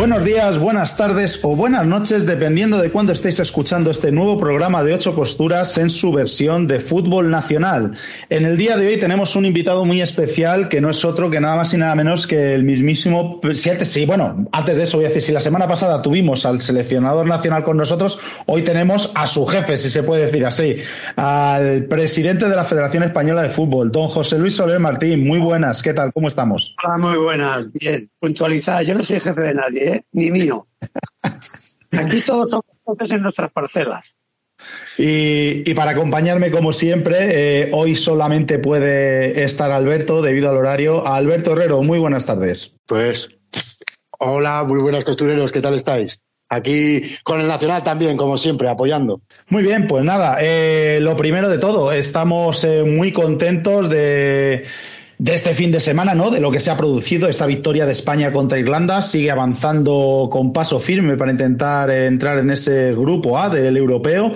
Buenos días, buenas tardes o buenas noches, dependiendo de cuándo estéis escuchando este nuevo programa de ocho costuras en su versión de fútbol nacional. En el día de hoy tenemos un invitado muy especial que no es otro que nada más y nada menos que el mismísimo. Sí, bueno, antes de eso voy a decir, si la semana pasada tuvimos al seleccionador nacional con nosotros, hoy tenemos a su jefe, si se puede decir así, al presidente de la Federación Española de Fútbol, don José Luis Soler Martín. Muy buenas, ¿qué tal? ¿Cómo estamos? Hola, muy buenas, bien, puntualizada. Yo no soy jefe de nadie, ¿eh? ni mío. Aquí todos somos jefes en nuestras parcelas. Y, para acompañarme, como siempre, eh, hoy solamente puede estar Alberto debido al horario. Alberto Herrero, muy buenas tardes. Pues, hola, muy buenas costureros, ¿qué tal estáis? Aquí con el Nacional también, como siempre, apoyando. Muy bien, pues nada, eh, lo primero de todo, estamos eh, muy contentos de de este fin de semana, ¿no? De lo que se ha producido, esa victoria de España contra Irlanda, sigue avanzando con paso firme para intentar entrar en ese grupo A del europeo.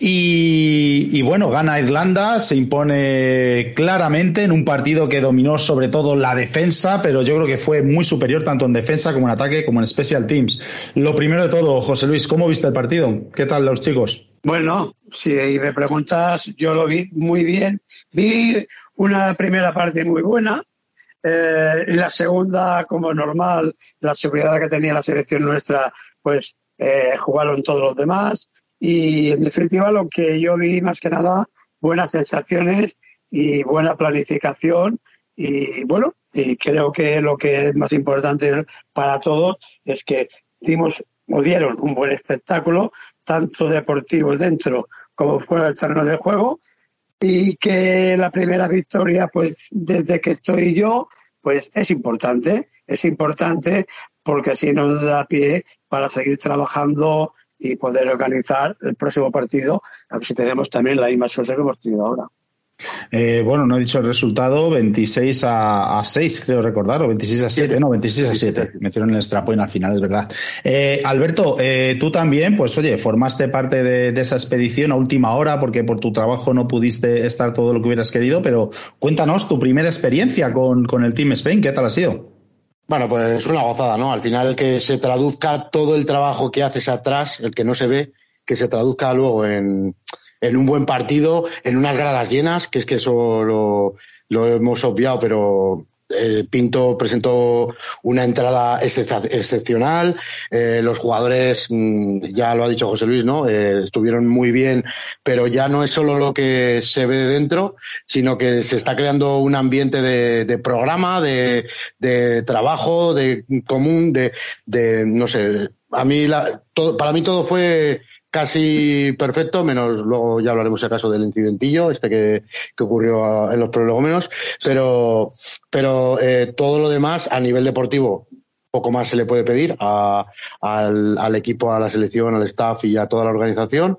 Y, bueno, gana Irlanda, se impone claramente en un partido que dominó sobre todo la defensa, pero yo creo que fue muy superior tanto en defensa como en ataque como en special teams. Lo primero de todo, José Luis, ¿cómo viste el partido? ¿Qué tal los chicos? Bueno, si me preguntas, yo lo vi muy bien. Vi una primera parte muy buena, eh, la segunda, como normal, la seguridad que tenía la selección nuestra, pues eh, jugaron todos los demás. Y en definitiva, lo que yo vi más que nada, buenas sensaciones y buena planificación. Y bueno, y creo que lo que es más importante para todos es que dimos o dieron un buen espectáculo, tanto deportivo dentro como fuera del terreno de juego, y que la primera victoria, pues desde que estoy yo, pues es importante, es importante porque así nos da pie para seguir trabajando y poder organizar el próximo partido, a ver si tenemos también la misma suerte que hemos tenido ahora. Eh, bueno, no he dicho el resultado, 26 a, 6, creo recordar, o 26 a 7, no, 26 a 7. Me hicieron el extrapoint al final, es verdad. Eh, Alberto, eh, tú también, pues oye, formaste parte de, esa expedición a última hora porque por tu trabajo no pudiste estar todo lo que hubieras querido, pero cuéntanos tu primera experiencia con, con el Team Spain, ¿qué tal ha sido? Bueno, pues una gozada, ¿no? Al final que se traduzca todo el trabajo que haces atrás, el que no se ve, que se traduzca luego en en un buen partido, en unas gradas llenas, que es que eso lo, hemos obviado, pero eh, Pinto presentó una entrada excepcional. Eh, los jugadores, mm, ya lo ha dicho José Luis, ¿no? Eh, estuvieron muy bien, pero ya no es solo lo que se ve de dentro, sino que se está creando un ambiente de, programa, de, trabajo, de común, de, de no sé. A mí, la, todo, para mí todo fue casi perfecto, menos luego ya hablaremos acaso del incidentillo, este que, que ocurrió en los prolegómenos, pero, pero eh, todo lo demás a nivel deportivo poco más se le puede pedir al, al, equipo, a la selección, al staff y a toda la organización.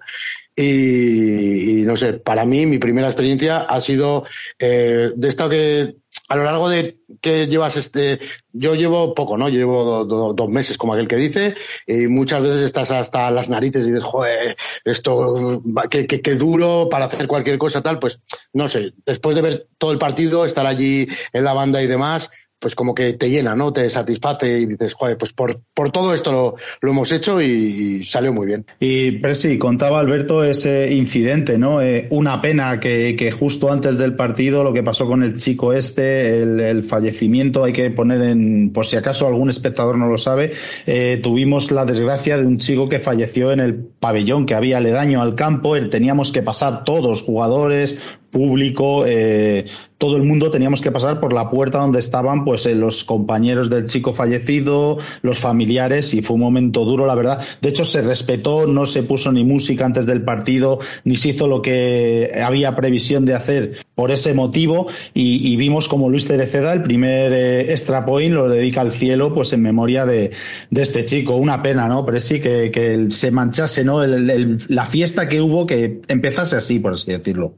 Y, no sé, para mí mi primera experiencia ha sido eh, de esto que a lo largo de que llevas este, yo llevo poco, ¿no? Llevo dos meses, como aquel que dice, y muchas veces estás hasta las narices y dices, joder, esto, qué, qué, qué duro para hacer cualquier cosa tal, pues no sé, después de ver todo el partido, estar allí en la banda y demás, pues como que te llena, ¿no? Te satisface y dices, joder, pues por, por todo esto lo, lo hemos hecho y, salió muy bien. Y Presi, contaba Alberto ese incidente, ¿no? Eh, una pena que, justo antes del partido lo que pasó con el chico este, el, fallecimiento, hay que poner en, por si acaso algún espectador no lo sabe, eh, tuvimos la desgracia de un chico que falleció en el pabellón que había aledaño al campo, teníamos que pasar todos, jugadores, público, eh, todo el mundo teníamos que pasar por la puerta donde estaban pues eh, los compañeros del chico fallecido, los familiares y fue un momento duro, la verdad. De hecho se respetó, no se puso ni música antes del partido, ni se hizo lo que había previsión de hacer por ese motivo y, vimos como Luis Tereceda el primer eh, extra point lo dedica al cielo pues en memoria de, este chico. Una pena, ¿no? Pero sí que, que se manchase, ¿no? la fiesta que hubo que empezase así, por así decirlo.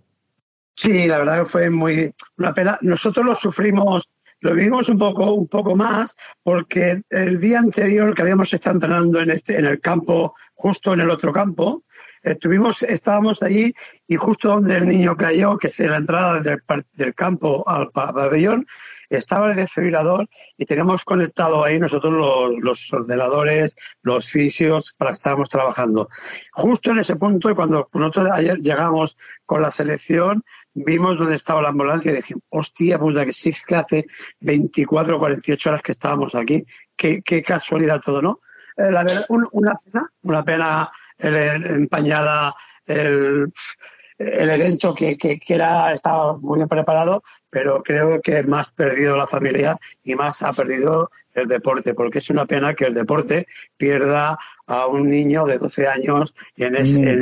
Sí, la verdad que fue muy una pena. Nosotros lo sufrimos, lo vivimos un poco, un poco más, porque el día anterior que habíamos estado entrenando en este, en el campo, justo en el otro campo, estuvimos, estábamos allí y justo donde el niño cayó, que es la entrada del, del campo al pabellón, estaba el desfibrilador y teníamos conectado ahí nosotros los, los, ordenadores, los fisios para que estábamos trabajando. Justo en ese punto, cuando nosotros ayer llegamos con la selección, vimos dónde estaba la ambulancia y dijimos, hostia, pues que sí es que hace 24 o 48 horas que estábamos aquí. Qué, qué casualidad todo, ¿no? Eh, la verdad, una pena, una pena empañada el, el evento que, que, que, era, estaba muy bien preparado, pero creo que más perdido la familia y más ha perdido el deporte, porque es una pena que el deporte pierda a un niño de 12 años en, en,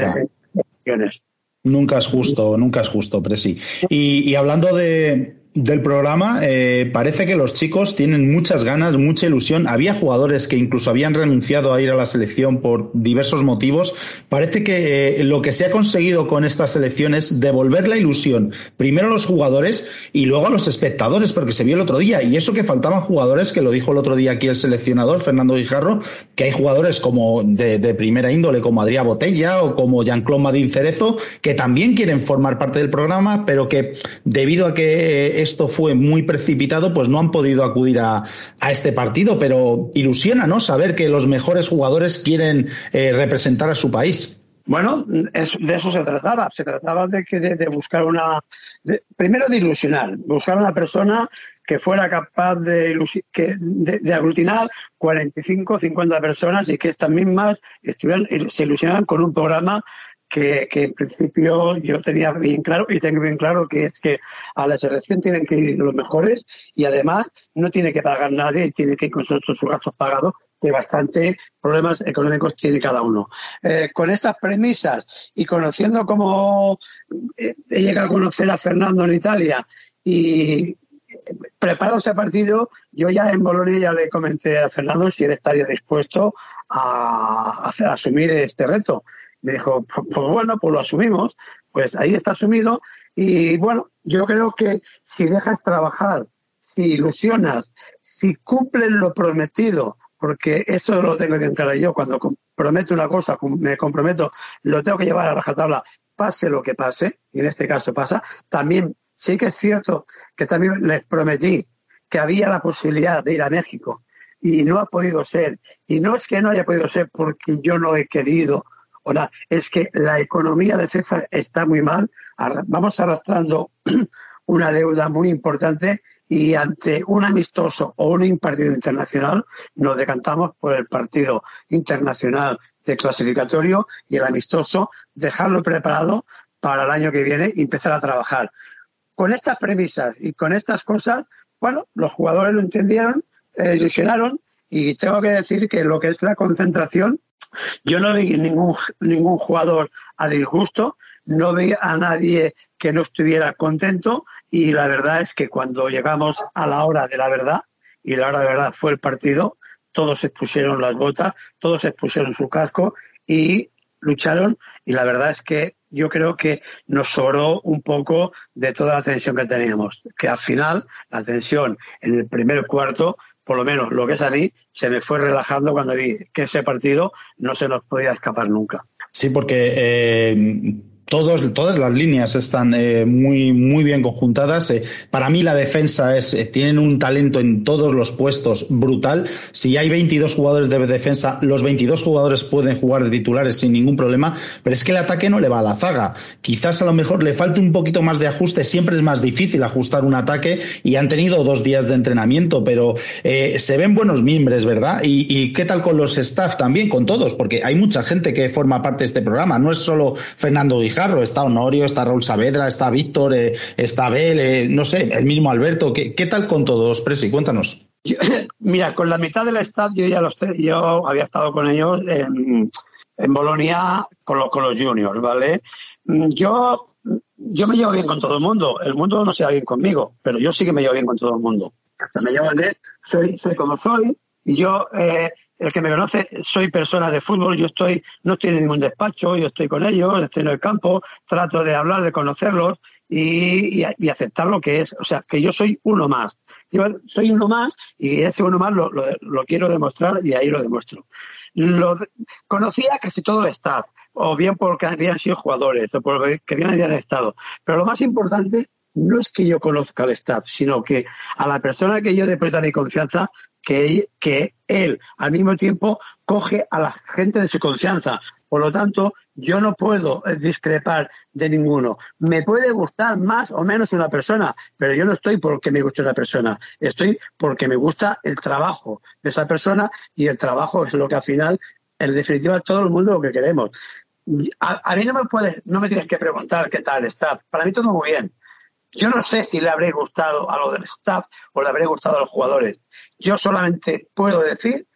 Nunca es justo, nunca es justo, Presi. Y, y hablando de, del programa, eh, parece que los chicos tienen muchas ganas, mucha ilusión. Había jugadores que incluso habían renunciado a ir a la selección por diversos motivos. Parece que eh, lo que se ha conseguido con esta selección es devolver la ilusión primero a los jugadores y luego a los espectadores, porque se vio el otro día. Y eso que faltaban jugadores, que lo dijo el otro día aquí el seleccionador, Fernando Guijarro, que hay jugadores como de, primera índole, como Adrián Botella o como Jean-Claude Madín Cerezo, que también quieren formar parte del programa, pero que debido a que eh, esto fue muy precipitado, pues no han podido acudir a, este partido, pero ilusiona, ¿no? Saber que los mejores jugadores quieren eh, representar a su país. Bueno, de eso se trataba. Se trataba de, que, de, buscar una. primero de ilusionar, buscar una persona que fuera capaz de, que, de, aglutinar 45, 50 personas y que estas mismas estuvieran, se ilusionaran con un programa que, en principio yo tenía bien claro y tengo bien claro que es que a la selección tienen que ir los mejores y además no tiene que pagar nadie, tiene que ir con sus gastos pagados que bastante problemas económicos tiene cada uno. Eh, con estas premisas y conociendo cómo eh, he llegado a conocer a Fernando en Italia y preparado ese partido, yo ya en Bolonia ya le comenté a Fernando si él estaría dispuesto a, a asumir este reto. Me dijo, pues, bueno, pues lo asumimos, pues ahí está asumido y bueno, yo creo que si dejas trabajar, si ilusionas, si cumplen lo prometido, porque esto lo tengo bien claro yo, cuando prometo una cosa, me comprometo, lo tengo que llevar a rajatabla, pase lo que pase, y en este caso pasa, también sí que es cierto que también les prometí que había la posibilidad de ir a México y no ha podido ser. Y no es que no haya podido ser porque yo no he querido Ahora, es que la economía de César está muy mal, vamos arrastrando una deuda muy importante y ante un amistoso o un partido internacional nos decantamos por el partido internacional de clasificatorio y el amistoso, dejarlo preparado para el año que viene y empezar a trabajar. Con estas premisas y con estas cosas, bueno, los jugadores lo entendieron, eh, ilusionaron y tengo que decir que lo que es la concentración yo no vi ningún, ningún jugador a disgusto, no vi a nadie que no estuviera contento y la verdad es que cuando llegamos a la hora de la verdad, y la hora de verdad fue el partido, todos se pusieron las botas, todos se pusieron su casco y lucharon y la verdad es que yo creo que nos sobró un poco de toda la tensión que teníamos, que al final la tensión en el primer cuarto por lo menos lo que es a mí, se me fue relajando cuando vi que ese partido no se nos podía escapar nunca. Sí, porque eh, todos, todas las líneas están eh, muy, muy bien conjuntadas. Eh, para mí la defensa es, eh, tienen un talento en todos los puestos brutal. Si hay 22 jugadores de defensa, los 22 jugadores pueden jugar de titulares sin ningún problema, pero es que el ataque no le va a la zaga. Quizás a lo mejor le falte un poquito más de ajuste. Siempre es más difícil ajustar un ataque y han tenido dos días de entrenamiento, pero se ven buenos miembros, ¿verdad? Y, qué tal con los staff también, con todos, porque hay mucha gente que forma parte de este programa. No es solo Fernando Carro, está Honorio, está Raúl Saavedra, está Víctor, eh, está Abel, eh, no sé, el mismo Alberto. ¿Qué, tal con todos, Presi? Cuéntanos. mira, con la mitad del staff yo ya los yo había estado con ellos en, Bolonia con, los, con los juniors, ¿vale? Mm, yo, yo me llevo bien con todo el mundo. El mundo no se lleva bien conmigo, pero yo sí que me llevo bien con todo el mundo. me llevo bien, soy, soy como soy, y yo, eh, el que me conoce, soy persona de fútbol, yo estoy, no estoy en ningún despacho, yo estoy con ellos, estoy en el campo, trato de hablar, de conocerlos y, aceptar lo que es. O sea, que yo soy uno más. Yo soy uno más y ese uno más lo, quiero demostrar y ahí lo demuestro. Lo, conocía casi todo el staff, o bien porque habían sido jugadores, o porque habían estado. Pero lo más importante no es que yo conozca el staff, sino que a la persona que yo deposito mi confianza, que, que él al mismo tiempo coge a la gente de su confianza. Por lo tanto, yo no puedo eh, discrepar de ninguno. Me puede gustar más o menos una persona, pero yo no estoy porque me guste esa persona. Estoy porque me gusta el trabajo de esa persona y el trabajo es lo que al final, en definitiva, todo el mundo lo que queremos. A, mí no me puedes, no me tienes que preguntar qué tal está. Para mí todo muy bien. Yo no sé si le habré gustado a lo del staff o le habré gustado a los jugadores. Yo solamente puedo decir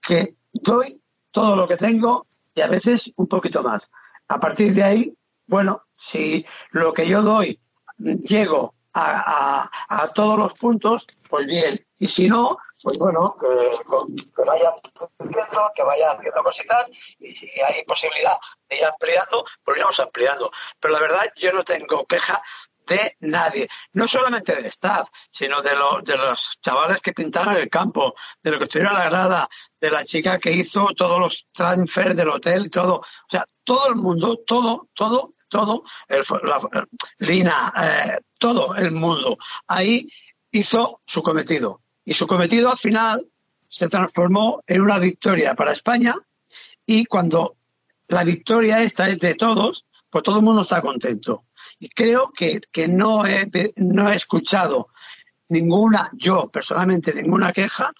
que doy todo lo que tengo y a veces un poquito más. A partir de ahí, bueno, si lo que yo doy llego a, todos los puntos, pues bien. Y si no, pues bueno, que, que vayan haciendo, que vayan haciendo cositas y si hay posibilidad de ir ampliando, pues iremos ampliando. Pero la verdad, yo no tengo queja de nadie, no solamente del staff, sino de, los de los chavales que pintaron el campo, de lo que estuvieron a la grada, de la chica que hizo todos los transfers del hotel y todo. O sea, todo el mundo, todo, todo, todo, el, la, Lina, eh, todo el mundo ahí hizo su cometido. Y su cometido al final se transformó en una victoria para España y cuando la victoria esta es de todos, pues todo el mundo está contento. Y creo que, que no, he, no he escuchado ninguna, yo personalmente, ninguna queja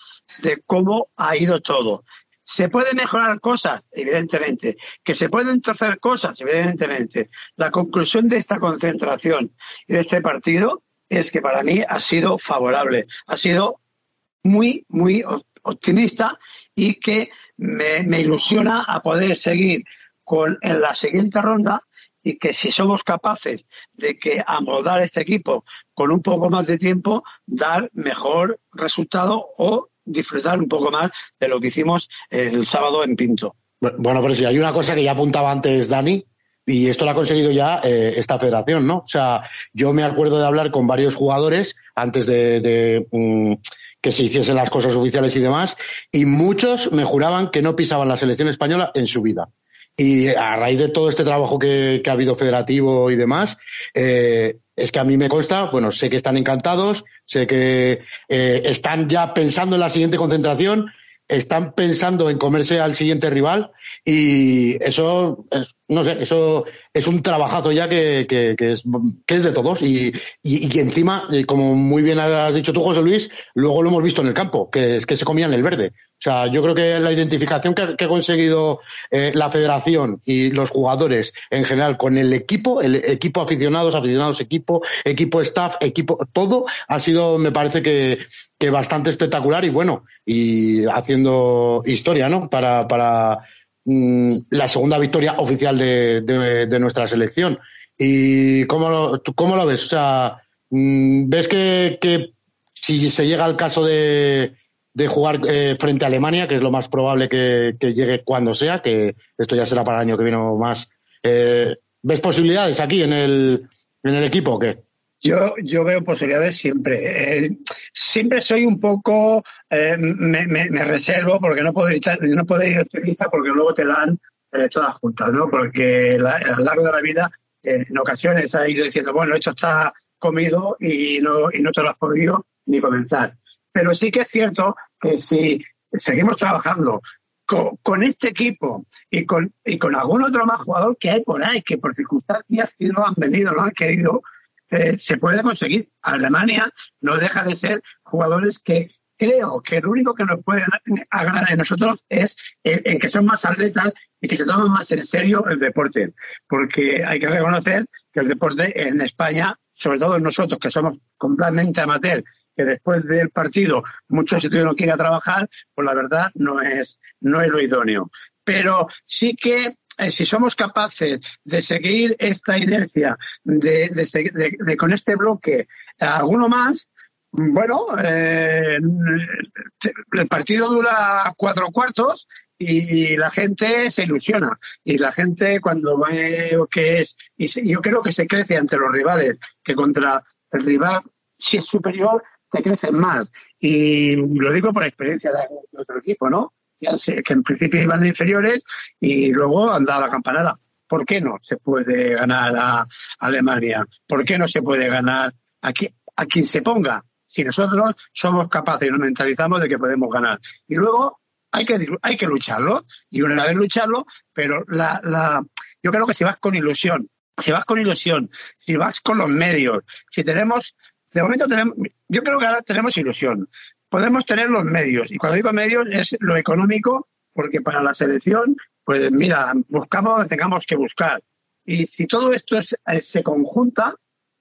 de cómo ha ido todo. ¿Se pueden mejorar cosas? Evidentemente. ¿Que se pueden torcer cosas? Evidentemente. La conclusión de esta concentración y de este partido es que para mí ha sido favorable. Ha sido muy, muy optimista y que me, me ilusiona a poder seguir con en la siguiente ronda y que si somos capaces de que amoldar este equipo con un poco más de tiempo, dar mejor resultado o disfrutar un poco más de lo que hicimos el sábado en Pinto. Bueno, pero si hay una cosa que ya apuntaba antes Dani, y esto lo ha conseguido ya eh, esta federación, ¿no? O sea, yo me acuerdo de hablar con varios jugadores antes de, mm, que se hiciesen las cosas oficiales y demás, y muchos me juraban que no pisaban la selección española en su vida. Y a raíz de todo este trabajo que, ha habido federativo y demás, eh, es que a mí me consta, bueno, sé que están encantados, sé que eh, están ya pensando en la siguiente concentración, están pensando en comerse al siguiente rival y eso es, no sé, eso es un trabajazo ya que, que, que, es, que es de todos y, y, y, encima, eh, como muy bien has dicho tú, José Luis, luego lo hemos visto en el campo, que es que se comían el verde. O sea, yo creo que la identificación que, ha conseguido eh, la federación y los jugadores en general con el equipo, el equipo aficionados, aficionados equipo, equipo staff, equipo, todo ha sido, me parece que, que bastante espectacular y bueno, y haciendo historia, ¿no? Para, para mm, la segunda victoria oficial de, de, nuestra selección. ¿Y cómo lo, cómo lo ves? O sea, mm, ¿ves que, que si se llega al caso de de jugar eh, frente a Alemania, que es lo más probable que, llegue cuando sea, que esto ya será para el año que viene o más. Eh, ¿Ves posibilidades aquí en el, en el equipo o qué? Yo, yo veo posibilidades siempre. Eh, siempre soy un poco, me, me, reservo porque no puedo ir, no puedo ir a porque luego te dan todas juntas, ¿no? Porque a lo largo de la vida, en ocasiones ha ido diciendo, bueno, esto está comido y no, y no te lo has podido ni comenzar. Pero sí que es cierto que si seguimos trabajando con, este equipo y con, y con algún otro más jugador que hay por ahí, que por circunstancias que no han venido, no han querido, eh, se puede conseguir. Alemania no deja de ser jugadores que creo que lo único que nos puede ganar en nosotros es en, que son más atletas y que se toman más en serio el deporte. Porque hay que reconocer que el deporte en España, sobre todo nosotros que somos completamente amateur, que después del partido muchos si no quieren trabajar, pues la verdad no es, no es lo idóneo. Pero sí que eh, si somos capaces de seguir esta inercia, de, de, con este bloque alguno más, bueno, eh, el partido dura cuatro cuartos y la gente se ilusiona. Y la gente cuando ve que es, y yo creo que se crece ante los rivales, que contra el rival, si es superior, crecen más. Y lo digo por experiencia de otro equipo, ¿no? Ya sé que en principio iban de inferiores y luego andaba la campanada. ¿Por qué no se puede ganar a Alemania? ¿Por qué no se puede ganar a, a quien se ponga? Si nosotros somos capaces y nos mentalizamos de que podemos ganar. Y luego hay que, hay que lucharlo. Y una vez lucharlo, pero la, la, yo creo que si vas con ilusión, si vas con ilusión, si vas con los medios, si tenemos, de momento tenemos, yo creo que ahora tenemos ilusión podemos tener los medios. Y cuando digo medios es lo económico, porque para la selección, pues mira, buscamos donde tengamos que buscar. Y si todo esto eh, se conjunta,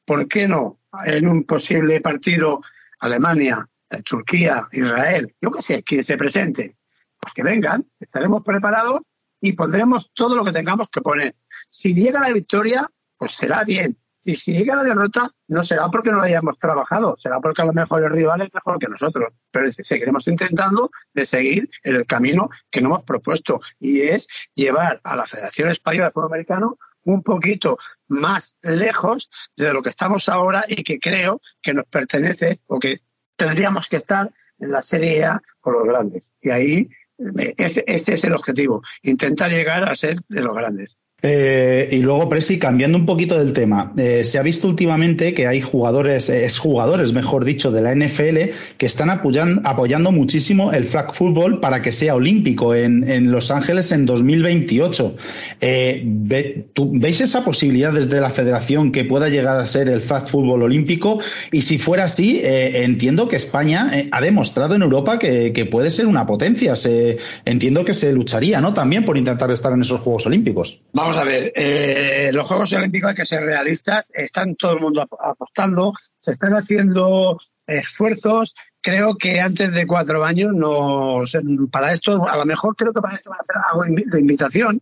¿por qué no en un posible partido Alemania, eh, Turquía, Israel, yo qué sé, quien se presente? Pues que vengan, estaremos preparados y pondremos todo lo que tengamos que poner. Si llega la victoria, pues será bien. Y si llega la derrota, no será porque no lo hayamos trabajado, será porque a lo mejor el rival mejor que nosotros. Pero seguiremos intentando de seguir en el camino que nos hemos propuesto y es llevar a la Federación Española de Fútbol Americano un poquito más lejos de lo que estamos ahora y que creo que nos pertenece o que tendríamos que estar en la Serie A con los grandes. Y ahí eh, ese es el objetivo, intentar llegar a ser de los grandes. Eh, y luego, Presi, cambiando un poquito del tema, eh, se ha visto últimamente que hay jugadores, eh, exjugadores, mejor dicho, de la NFL que están apoyando, muchísimo el flag football para que sea olímpico en, Los Ángeles en 2028. ¿Veis esa posibilidad desde la federación que pueda llegar a ser el flag football olímpico? Y si fuera así, entiendo que España ha demostrado en Europa que, que, puede ser una potencia. Se, entiendo que se lucharía, ¿no? También por intentar estar en esos Juegos Olímpicos. Vamos a ver, eh, los Juegos Olímpicos hay que ser realistas, están todo el mundo apostando, se están haciendo esfuerzos. Creo que antes de cuatro años, no, para esto, a lo mejor creo que para esto van a hacer algo de invitación,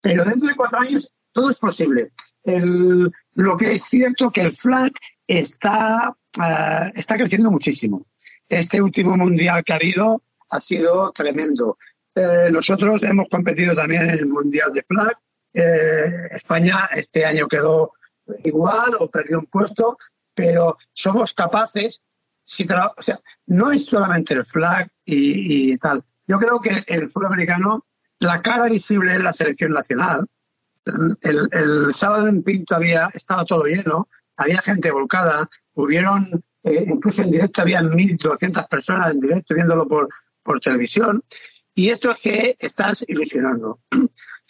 pero dentro de cuatro años todo es posible. lo que es cierto que el flag está, eh, está creciendo muchísimo. Este último mundial que ha habido ha sido tremendo. Eh, nosotros hemos competido también en el mundial de flag eh, España este año quedó igual o perdió un puesto, pero somos capaces, si o sea, no es solamente el flag y, tal. Yo creo que el fútbol americano, la cara visible es la selección nacional. El, sábado en Pinto había estado todo lleno, había gente volcada, hubieron, eh, incluso en directo había 1.200 personas en directo viéndolo por, por televisión. Y esto es que estás ilusionando.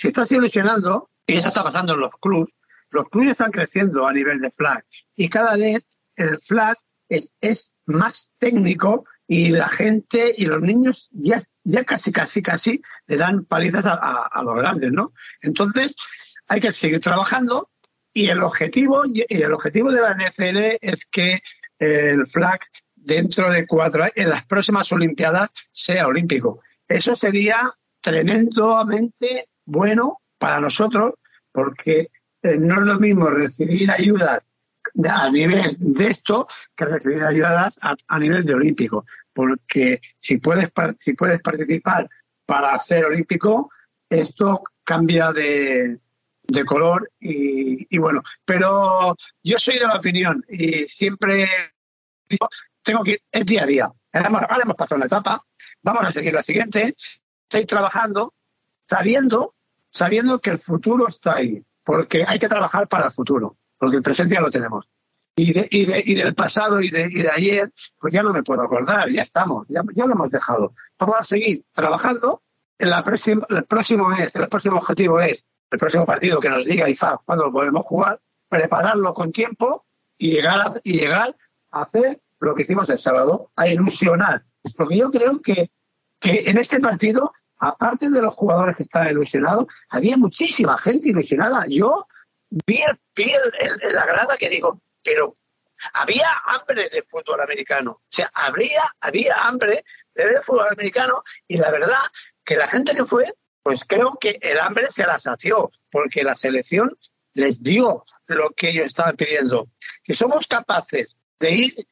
Si estás ilusionando, y eso está pasando en los clubes, los clubes están creciendo a nivel de flag y cada vez el flag es, más técnico y la gente y los niños ya, casi, casi, casi le dan palizas a, los grandes, ¿no? Entonces, hay que seguir trabajando y el objetivo, y el objetivo de la NFL es que el flag dentro de cuatro años, en las próximas Olimpiadas, sea olímpico. Eso sería tremendamente bueno para nosotros porque eh, no es lo mismo recibir ayudas a nivel de esto que recibir ayudas a, nivel de olímpico. Porque si puedes, si puedes participar para ser olímpico, esto cambia de, de color y, bueno, pero yo soy de la opinión y siempre digo, tengo que ir, es día a día. Ahora hemos pasado una etapa, vamos a seguir la siguiente, estoy trabajando sabiendo sabiendo que el futuro está ahí, porque hay que trabajar para el futuro, porque el presente ya lo tenemos. Y, de, y, de, y del pasado y de, y de, ayer, pues ya no me puedo acordar, ya estamos, ya, ya lo hemos dejado. Vamos a seguir trabajando. En la próxima, el próximo mes, el próximo objetivo es el próximo partido que nos diga IFA cuándo podemos jugar, prepararlo con tiempo y llegar a, y llegar a hacer lo que hicimos el sábado, a ilusionar Porque yo creo que, que en este partido, aparte de los jugadores que estaban ilusionados, había muchísima gente ilusionada. Yo vi, vi en la grada que digo, pero había hambre de fútbol americano. O sea, habría, había hambre de ver fútbol americano y la verdad que la gente que fue, pues creo que el hambre se la sació, porque la selección les dio lo que ellos estaban pidiendo. Si somos capaces de ir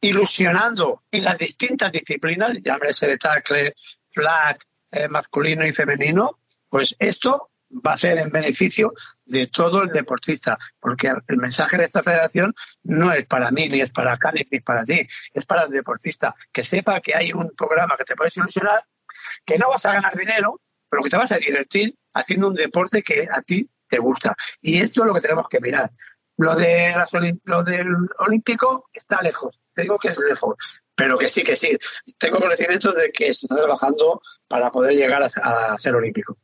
ilusionando en las distintas disciplinas, llámese tackle, flag, eh, masculino y femenino, pues esto va a ser en beneficio de todo el deportista, porque el mensaje de esta federación no es para mí, ni es para Cádiz, ni para ti, es para el deportista, que sepa que hay un programa que te puedes ilusionar, que no vas a ganar dinero, pero que te vas a divertir haciendo un deporte que a ti te gusta. Y esto es lo que tenemos que mirar. Lo, de lo del olímpico está lejos, te digo que es lejos, pero que sí, que sí. Tengo conocimiento de que se está trabajando para poder llegar a ser olímpico.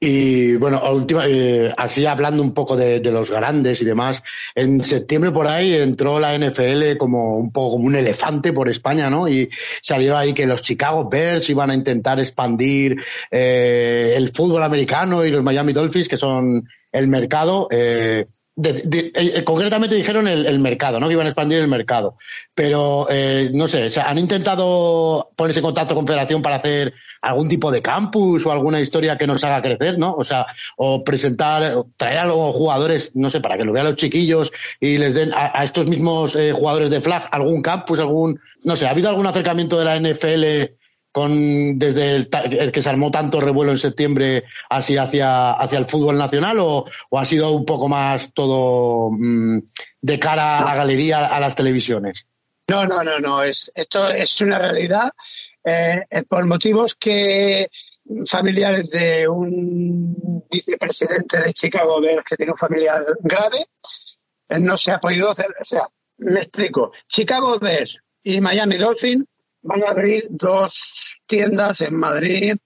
Y bueno, última, eh, así hablando un poco de, los grandes y demás, en septiembre por ahí entró la NFL como un poco como un elefante por España, ¿no? Y salió ahí que los Chicago Bears iban a intentar expandir eh, el fútbol americano y los Miami Dolphins, que son el mercado, eh, de, eh, concretamente dijeron el, mercado, ¿no? Que iban a expandir el mercado. Pero, eh, no sé, ¿han intentado ponerse en contacto con Federación para hacer algún tipo de campus o alguna historia que nos haga crecer, ¿no? O sea, o presentar, traer a los jugadores, no sé, para que lo vean los chiquillos y les den a, estos mismos eh, jugadores de flag algún campus, algún, no sé, ¿ha habido algún acercamiento de la NFL con desde el, que se armó tanto revuelo en septiembre así hacia, hacia el fútbol nacional o, ha sido un poco más todo mm, de cara a la galería, a las televisiones? No, no, no, no. Es, esto es una realidad eh, por motivos que familiares de un vicepresidente de Chicago que tiene un familiar grave, eh, no se ha podido hacer. O sea, me explico. Chicago Bears y Miami Dolphins van a abrir dos tiendas en Madrid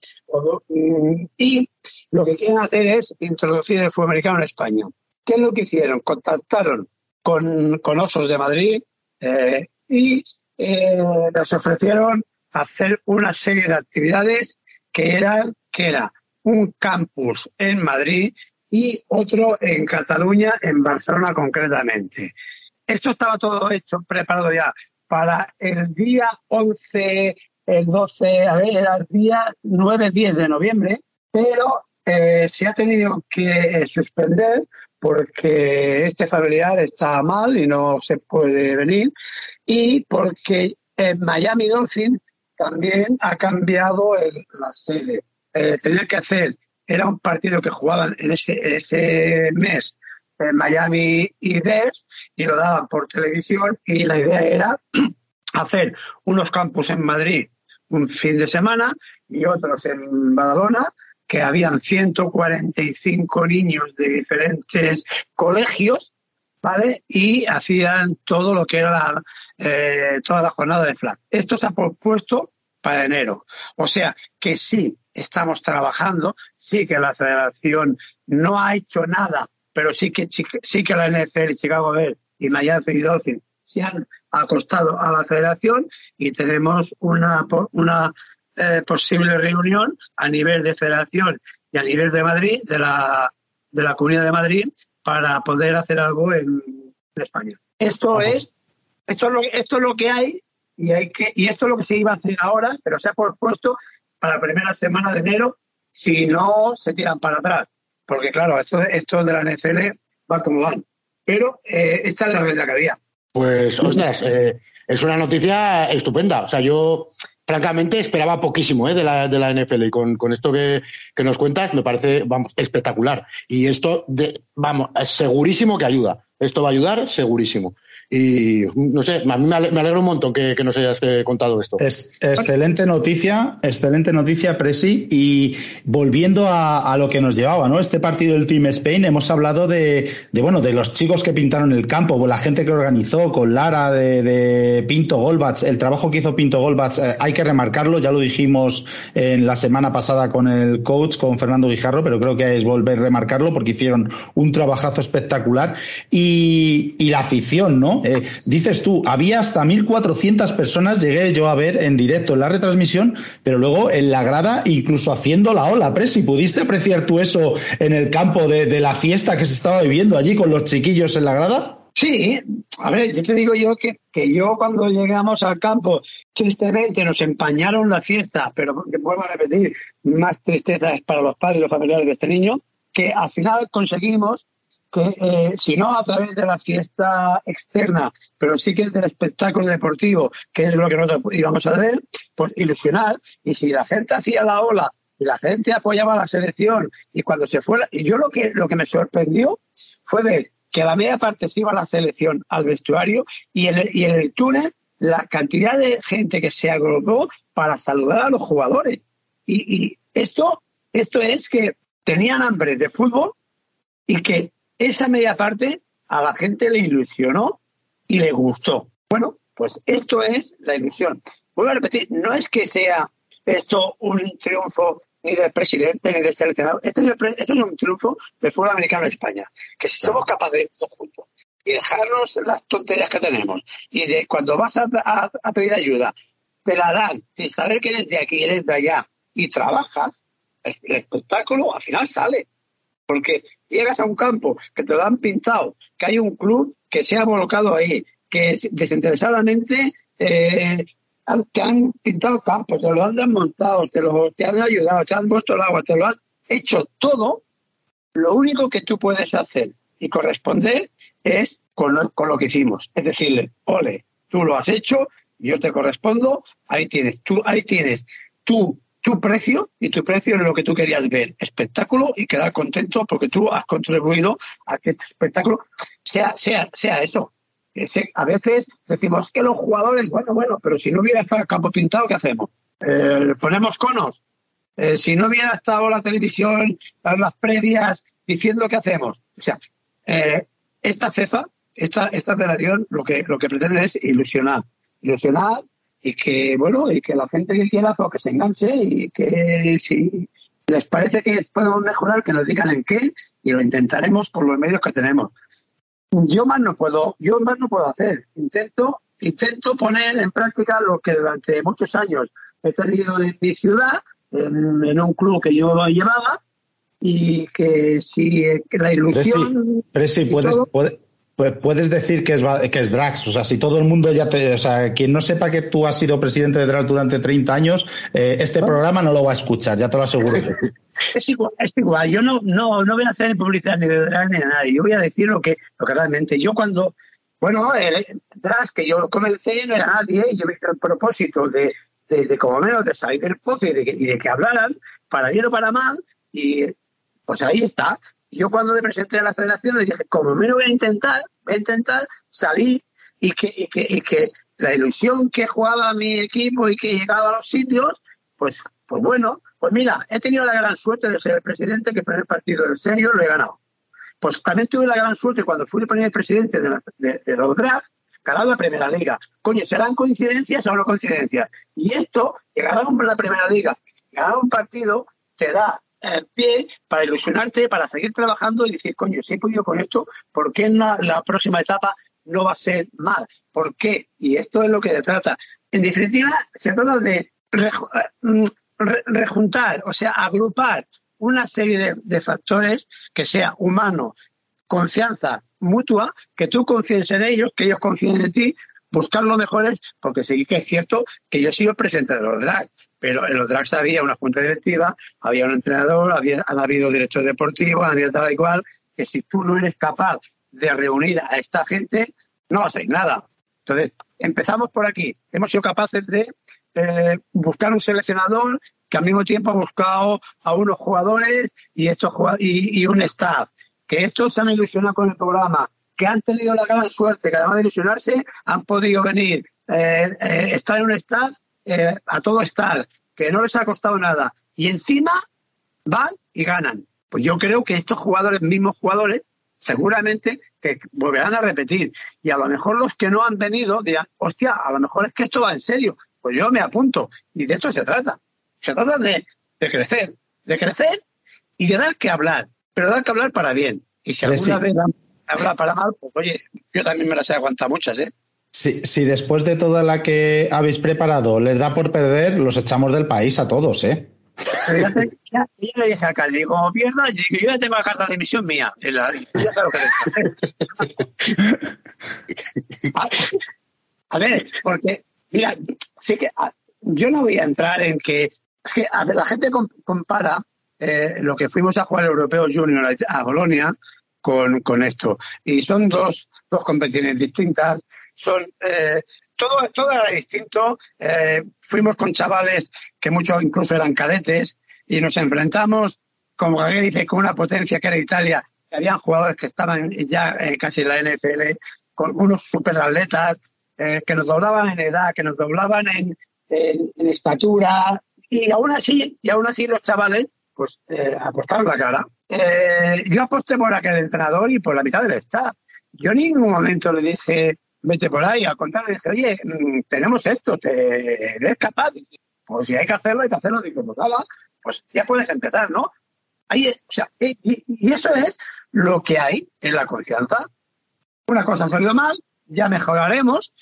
y lo que quieren hacer es introducir el fútbol americano en España. ¿Qué es lo que hicieron? Contactaron con, con Osos de Madrid eh, y eh, les ofrecieron hacer una serie de actividades que eran que era un campus en Madrid y otro en Cataluña, en Barcelona concretamente. Esto estaba todo hecho, preparado ya para el día 11, el 12, a ver, era el día 9-10 de noviembre, pero eh, se ha tenido que suspender porque este familiar está mal y no se puede venir y porque Miami Dolphin también ha cambiado la sede. Eh, tenía que hacer, era un partido que jugaban en ese, ese mes Miami y Bears y lo daban por televisión y la idea era hacer unos campus en Madrid un fin de semana y otros en Badalona, que habían 145 niños de diferentes colegios, ¿vale? Y hacían todo lo que era la, eh, toda la jornada de flag. Esto se ha propuesto para enero. O sea que sí, estamos trabajando, sí que la federación no ha hecho nada pero sí que, sí que la NFL, Chicago Bears y Miami Dolphins se han acostado a la federación y tenemos una, una eh, posible reunión a nivel de federación y a nivel de Madrid, de la, de la Comunidad de Madrid, para poder hacer algo en, España. Esto es, esto es lo, esto es lo que hay y hay que, y esto es lo que se iba a hacer ahora, pero se ha pospuesto para la primera semana de enero, si no se tiran para atrás porque claro, esto, esto de la NFL va como van. Pero eh, esta es la realidad que había. Pues, ostras, eh, es una noticia estupenda. O sea, yo francamente esperaba poquísimo eh, de, la, de la NFL y con, con esto que, que, nos cuentas me parece vamos, espectacular. Y esto, de, vamos, segurísimo que ayuda. Esto va a ayudar, segurísimo. Y no sé, a mí me alegro un montón que, nos hayas eh, contado esto. Es, excelente noticia, excelente noticia, Presi. Y volviendo a, lo que nos llevaba, ¿no? Este partido del Team Spain, hemos hablado de, bueno, de los chicos que pintaron el campo, la gente que organizó, con Lara, de, Pinto Golbats. El trabajo que hizo Pinto Golbats, eh, hay que remarcarlo, ya lo dijimos en la semana pasada con el coach, con Fernando Guijarro, pero creo que es volver a remarcarlo porque hicieron un trabajazo espectacular. Y y, la afición, ¿no? Eh, dices tú, había hasta 1.400 personas, llegué yo a ver en directo en la retransmisión, pero luego en la grada, incluso haciendo la ola, Presi, ¿pudiste apreciar tú eso en el campo de, la fiesta que se estaba viviendo allí con los chiquillos en la grada? Sí, a ver, yo te digo yo que, que yo cuando llegamos al campo, tristemente nos empañaron la fiesta, pero vuelvo a repetir, más tristeza es para los padres y los familiares de este niño, que al final conseguimos que, eh, si no a través de la fiesta externa, pero sí que del espectáculo deportivo, que es lo que nosotros íbamos a hacer, pues ilusionar, y si la gente hacía la ola y la gente apoyaba a la selección, y cuando se fue, y yo lo que, lo que me sorprendió fue ver que a la media parte iba la selección al vestuario y en, el, y en el túnel la cantidad de gente que se agrupó para saludar a los jugadores. Y, esto, esto es que tenían hambre de fútbol y que esa media parte a la gente le ilusionó y le gustó. Bueno, pues esto es la ilusión. Vuelvo a repetir, no es que sea esto un triunfo ni del presidente ni del seleccionado. Esto es, un triunfo del fútbol americano en España. Que si somos capaces de todo juntos y dejarnos las tonterías que tenemos y de cuando vas a, pedir ayuda, te la dan sin saber que eres de aquí, eres de allá y trabajas, el espectáculo al final sale. Porque llegas a un campo que te lo han pintado, que hay un club que se ha volcado ahí, que desinteresadamente eh, te han pintado campos, te lo han desmontado, te, lo, han ayudado, te han puesto el agua, te lo han hecho todo. Lo único que tú puedes hacer y corresponder es con lo, con lo que hicimos. Es decirle, ole, tú lo has hecho, yo te correspondo, ahí tienes, tú, ahí tienes tú, tu precio y tu precio es lo que tú querías ver, espectáculo y quedar contento porque tú has contribuido a que este espectáculo sea, sea, sea eso, a veces decimos que los jugadores, bueno, bueno, pero si no hubiera estado el campo pintado, ¿qué hacemos? Eh, ponemos conos. Eh, si no hubiera estado la televisión, las previas, diciendo qué hacemos. O sea, eh, esta CEFA, esta, esta lo que, lo que pretende es ilusionar. Ilusionar y que, bueno, y que la gente que quiera, pues que se enganche y que si les parece que podemos mejorar, que nos digan en qué y lo intentaremos por los medios que tenemos yo más no puedo, yo más no puedo hacer. Intento, intento poner en práctica lo que durante muchos años he tenido en mi ciudad, en, un club que yo llevaba, y que si la ilusión. Sí, puedes, puedes, decir que es, que es Drax. O sea, si todo el mundo ya te. O sea, quien no sepa que tú has sido presidente de Drax durante 30 años, eh, este programa no lo va a escuchar, ya te lo aseguro. Es igual, es igual. Yo no, no, no voy a hacer publicidad ni de Drax ni de nadie. Yo voy a decir lo que, lo que realmente. Yo cuando, bueno, el Drax que yo comencé no era nadie, yo me hice el propósito de, de, como menos de salir del pozo y de, y de que hablaran, para bien o para mal, y pues ahí está. Yo cuando me presenté a la federación le dije, como menos voy a intentar, voy a intentar salir y que, y que, y que la ilusión que jugaba mi equipo y que llegaba a los sitios, pues, pues bueno, pues mira, he tenido la gran suerte de ser el presidente que el primer partido del serio lo he ganado. Pues también tuve la gran suerte cuando fui el primer presidente de, los drafts, ganar la primera liga. Coño, ¿serán coincidencias o no coincidencias? Y esto, llegar a la primera liga, ganar un partido, te da el pie para ilusionarte, para seguir trabajando y decir, coño, si he podido con esto, ¿por qué en la, próxima etapa no va a ser mal? ¿Por qué? Y esto es lo que se trata. En definitiva, se trata de mm, rejuntar, o sea, agrupar una serie de, factores que sea humano, confianza mutua, que tú confíes en ellos, que ellos confíen en ti, buscar lo mejores, porque sí que es cierto que yo he sido presidente de los drags, pero en los drags había una junta directiva, había un entrenador, había, han habido directores deportivos, había tal y cual, que si tú no eres capaz de reunir a esta gente, no a nada. Entonces, empezamos por aquí. Hemos sido capaces de eh, buscar un seleccionador que al mismo tiempo ha buscado a unos jugadores y, estos, y, un staff, que estos se han ilusionado con el programa, que han tenido la gran suerte que además de ilusionarse han podido venir, eh, eh, estar en un staff a todo estar, que no les ha costado nada. Y encima van y ganan. Pues yo creo que estos jugadores, mismos jugadores, seguramente que volverán a repetir. Y a lo mejor los que no han venido dirán, hostia, a lo mejor es que esto va en serio. Pues yo me apunto. Y de esto se trata. Se trata de, crecer, de crecer y de dar que hablar, pero dar que hablar para bien. Y si alguna vez habla para mal, pues oye, yo también me las he aguantado muchas, ¿eh? Si, si después de toda la que habéis preparado les da por perder, los echamos del país a todos, ¿eh? Pero ya, ya le dije a Cali, digo, pierda, y digo, yo ya tengo la carta de emisión mía. a, ver, porque, mira, sí que yo no voy a entrar en que, es que a ver, la gente com- compara eh, lo que fuimos a jugar el Europeo Junior a Bolonia con, con esto. Y son dos, dos competiciones distintas. Son, eh, todo, era distinto. Eh, fuimos con chavales que muchos incluso eran cadetes y nos enfrentamos, como que dice, con una potencia que era Italia, habían jugadores que estaban ya eh, casi en la NFL, con unos superatletas eh, que nos doblaban en edad, que nos doblaban en, estatura, y aún así, y aún así los chavales, pues eh, apostaron la cara. Yo aposté por aquel entrenador y por la mitad del staff. Yo en ningún momento le dije, vete por ahí, al contrario, le dije, oye, mm, tenemos esto, ¿te eres capaz? Pues si hay que hacerlo, hay que hacerlo. Digo, pues nada, pues ya puedes empezar, ¿no? Ahí, o sea, y, eso es lo que hay en la confianza. Una cosa ha salido mal, ya mejoraremos,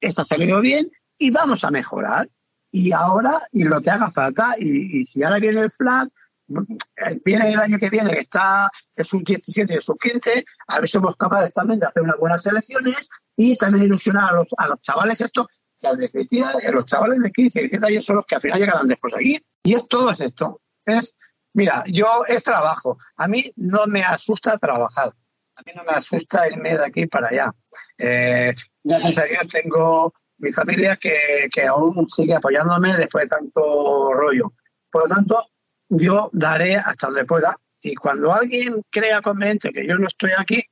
esta ha salido bien y vamos a mejorar. Y ahora, y lo que haga falta, y, y si ahora viene el flag, viene el año que viene, está el sub-17 y el sub-15, a ver si somos capaces también de hacer unas buenas selecciones y también ilusionar a los, a los chavales estos, que en definitiva, eh, los chavales de 15 y 17 años son los que al final llegarán después aquí. Y es todo es esto. Es, mira, yo es trabajo. A mí no me asusta trabajar. A mí no me asusta irme de aquí para allá. Eh, gracias a Dios tengo mi familia que, que aún sigue apoyándome después de tanto rollo. Por lo tanto, yo daré hasta donde pueda. Y cuando alguien crea conveniente que yo no estoy aquí,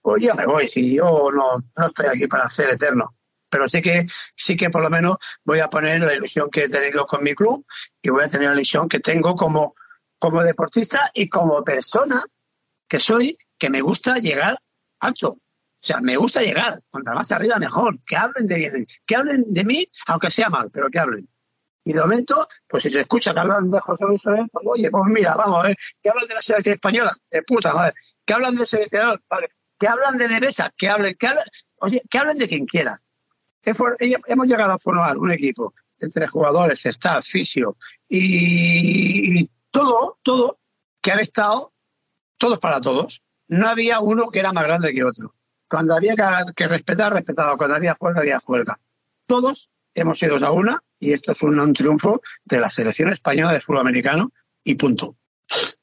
pues yo me voy. Si yo no, no estoy aquí para ser eterno. Pero sí que, sí que por lo menos voy a poner la ilusión que he tenido con mi club y voy a tener la ilusión que tengo como, como deportista y como persona que soy, que me gusta llegar alto. O sea, me gusta llegar. Cuanto más arriba, mejor. Que hablen de. Que hablen de mí, aunque sea mal, pero que hablen. Y de momento, pues si se escucha que hablan de José Luis Soler, pues oye, pues mira, vamos a ver. Que hablan de la selección española, de puta madre. Que hablan del seleccionador, vale. Que hablan de Deresa, que hablen, que hablen, oye, que hablen de quien quiera. Hemos llegado a formar un equipo entre jugadores, staff, fisio y, todo, todo, que han estado todos para todos. No había uno que era más grande que otro. Cuando había que, respetar, respetado. Cuando había juerga, había juerga. Todos hemos ido a una y esto es un, un triunfo de la selección española de fútbol americano y punto.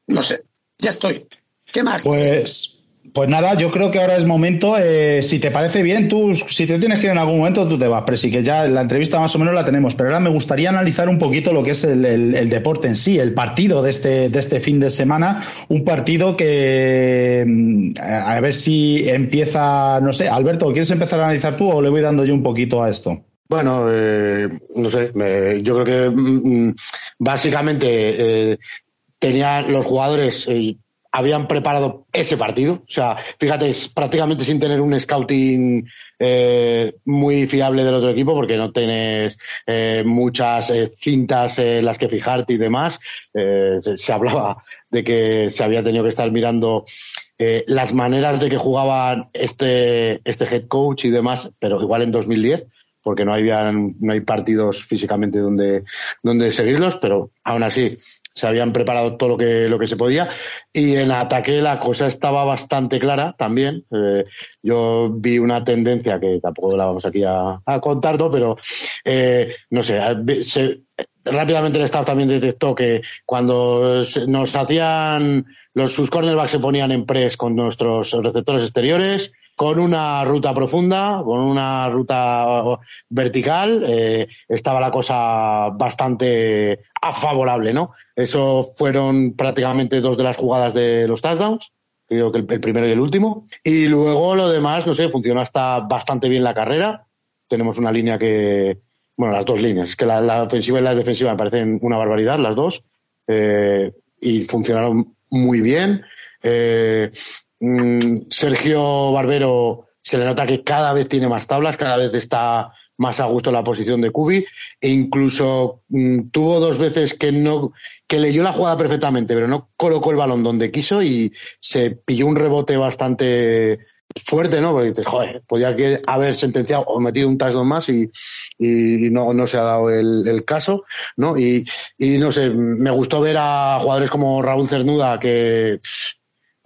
No sé, ya estoy. ¿Qué más? Pues, pues nada, yo creo que ahora es momento. eh, si te parece bien, tú, si te tienes que ir en algún momento, tú te vas. Pero sí que ya la entrevista más o menos la tenemos. Pero ahora me gustaría analizar un poquito lo que es el, el- el deporte en sí, el partido de este, de este fin de semana. Un partido que, mm, a ver si empieza, no sé, Alberto, ¿quieres empezar a analizar tú o le voy dando yo un poquito a esto? Bueno, eh, no sé, me- yo creo que mm, mm, básicamente eh, tenían los jugadores eh, habían preparado ese partido, o sea, fíjate, es prácticamente sin tener un scouting eh, muy fiable del otro equipo, porque no tienes eh, muchas cintas en las que fijarte y demás. Se, se hablaba de que se había tenido que estar mirando las maneras de que jugaban este, este head coach y demás, pero igual en 2010 porque no habían, no hay partidos físicamente donde, donde seguirlos, pero aún así se habían preparado todo lo que, lo que se podía. Y en ataque la cosa estaba bastante clara también. Eh, yo vi una tendencia que tampoco la vamos aquí a, a contar, ¿no? pero eh, no sé, se- rápidamente el staff también detectó que cuando nos hacían los sus cornerbacks se ponían en press con nuestros receptores exteriores, con una ruta profunda, con una ruta vertical, eh, estaba la cosa bastante favorable, ¿no? Eso fueron prácticamente dos de las jugadas de los touchdowns, creo que el, primero y el último. Y luego lo demás, no sé, funcionó hasta bastante bien la carrera. Tenemos una línea que, bueno, las dos líneas, que la, la ofensiva y la defensiva me parecen una barbaridad, las dos, eh, y funcionaron muy bien. Eh, Sergio Barbero se le nota que cada vez tiene más tablas, cada vez está más a gusto la posición de Kubi e incluso mm, tuvo dos veces que no que leyó la jugada perfectamente, pero no colocó el balón donde quiso y se pilló un rebote bastante fuerte, ¿no? Porque dices, joder, podía haber sentenciado o metido un touchdown más y, y no, no se ha dado el, caso, ¿no? Y, y, no sé, me gustó ver a jugadores como Raúl Cernuda, que,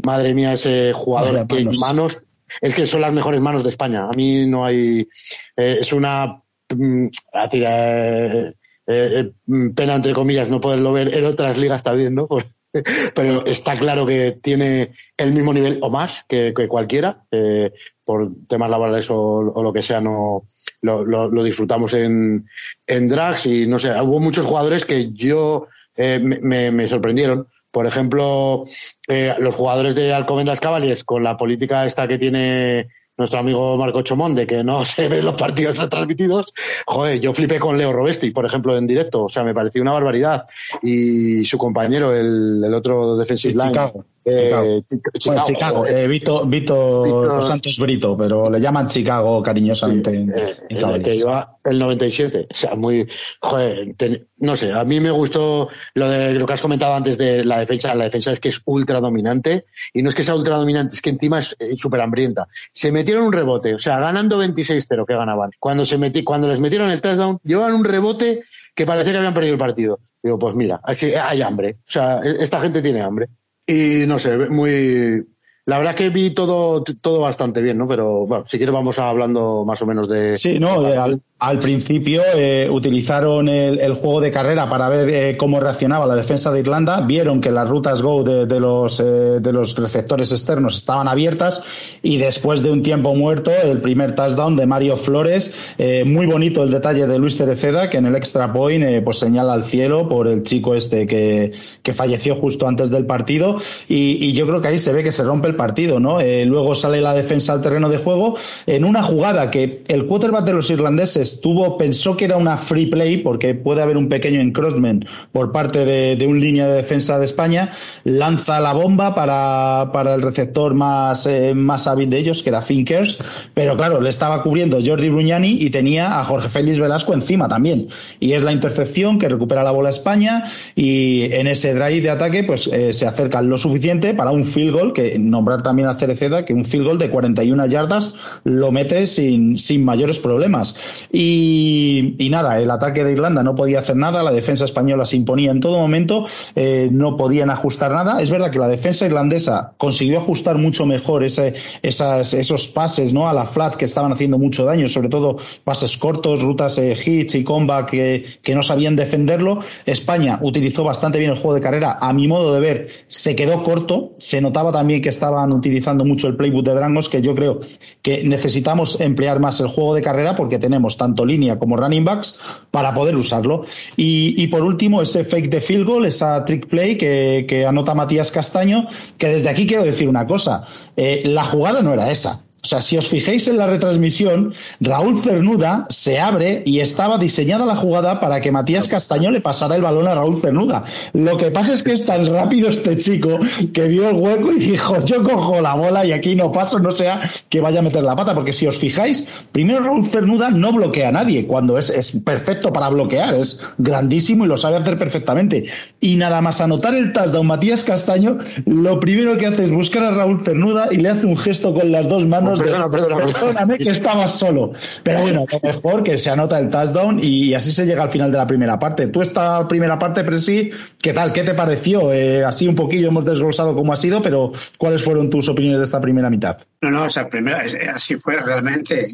madre mía, ese jugador, que manos, es que son las mejores manos de España. A mí no hay, eh, es una, mm, eh, eh, pena entre comillas no poderlo ver en otras ligas también, ¿no? pero está claro que tiene el mismo nivel o más que, cualquiera, eh, por temas laborales o, lo que sea, no lo, disfrutamos en, en drags y no sé, hubo muchos jugadores que yo eh, me, sorprendieron. Por ejemplo, eh, los jugadores de Alcobendas Cavaliers, con la política esta que tiene nuestro amigo Marco Chomón de que no se ven los partidos retransmitidos, joder, yo flipé con Leo Robesti, por ejemplo, en directo, o sea, me pareció una barbaridad. Y su compañero, el, el otro defensive line, eh, Chicago. Eh, Vito, Vito, Santos Brito, pero le llaman Chicago cariñosamente. Eh, el que iba el 97. O sea, muy. Joder, no sé, a mí me gustó lo de lo que has comentado antes de la defensa. La defensa es que es ultra dominante. Y no es que sea ultra dominante, es que encima es súper hambrienta. Se metieron un rebote, o sea, ganando 26-0 que ganaban. Cuando, se metí, cuando les metieron el touchdown, llevaban un rebote que parecía que habían perdido el partido. Digo, pues mira, hay hambre. O sea, e-, esta gente tiene hambre. Y no sé, muy. La verdad que vi todo, todo bastante bien, ¿no? Pero bueno, si quieres vamos hablando más o menos de. Sí, no, al, al, principio eh, utilizaron el, juego de carrera para ver eh, cómo reaccionaba la defensa de Irlanda. Vieron que las rutas Go de, los, eh, de los receptores externos estaban abiertas y después de un tiempo muerto, el primer touchdown de Mario Flores. muy bonito el detalle de Luis Tereceda, que en el extra point pues señala al cielo por el chico este que, que falleció justo antes del partido. Y, y yo creo que ahí se ve que se rompe el partido, ¿no? Luego sale la defensa al terreno de juego en una jugada que el quarterback de los irlandeses tuvo, pensó que era una free play porque puede haber un pequeño encroachment por parte de, un línea de defensa de España, lanza la bomba para, para el receptor más, eh, más hábil de ellos, que era Finkers, pero claro, le estaba cubriendo Jordi Bruñani y tenía a Jorge Félix Velasco encima también. Y es la intercepción que recupera la bola España y en ese drive de ataque pues eh, se acercan lo suficiente para un field goal que nombra también a Cereceda que un field goal de 41 yardas lo mete sin, sin mayores problemas. Y, nada, el ataque de Irlanda no podía hacer nada, la defensa española se imponía en todo momento, eh, no podían ajustar nada. Es verdad que la defensa irlandesa consiguió ajustar mucho mejor ese, esos pases ¿no? a la flat que estaban haciendo mucho daño, sobre todo pases cortos, rutas eh, hits y combat que, que no sabían defenderlo. España utilizó bastante bien el juego de carrera, a mi modo de ver, se quedó corto, se notaba también que estaba utilizando mucho el playbook de Drangos, que yo creo que necesitamos emplear más el juego de carrera porque tenemos tanto línea como running backs para poder usarlo. Y, por último, ese fake de field goal, esa trick play que, anota Matías Castaño, que desde aquí quiero decir una cosa, eh, la jugada no era esa. O sea, si os fijáis en la retransmisión, Raúl Cernuda se abre y estaba diseñada la jugada para que Matías Castaño le pasara el balón a Raúl Cernuda. Lo que pasa es que es tan rápido este chico que vio el hueco y dijo, yo cojo la bola y aquí no paso, no sea que vaya a meter la pata. Porque si os fijáis, primero Raúl Cernuda no bloquea a nadie, cuando es, es perfecto para bloquear, es grandísimo y lo sabe hacer perfectamente. Y nada más anotar el touchdown Matías Castaño, lo primero que hace es buscar a Raúl Cernuda y le hace un gesto con las dos manos perdona, perdona, perdóname que estabas solo. Pero bueno, lo mejor que se anota el touchdown y así se llega al final de la primera parte. Tú esta primera parte, Presi, ¿qué tal? ¿Qué te pareció? Eh, así un poquillo hemos desglosado cómo ha sido, pero ¿cuáles fueron tus opiniones de esta primera mitad? No, no, esa primera, así fue realmente.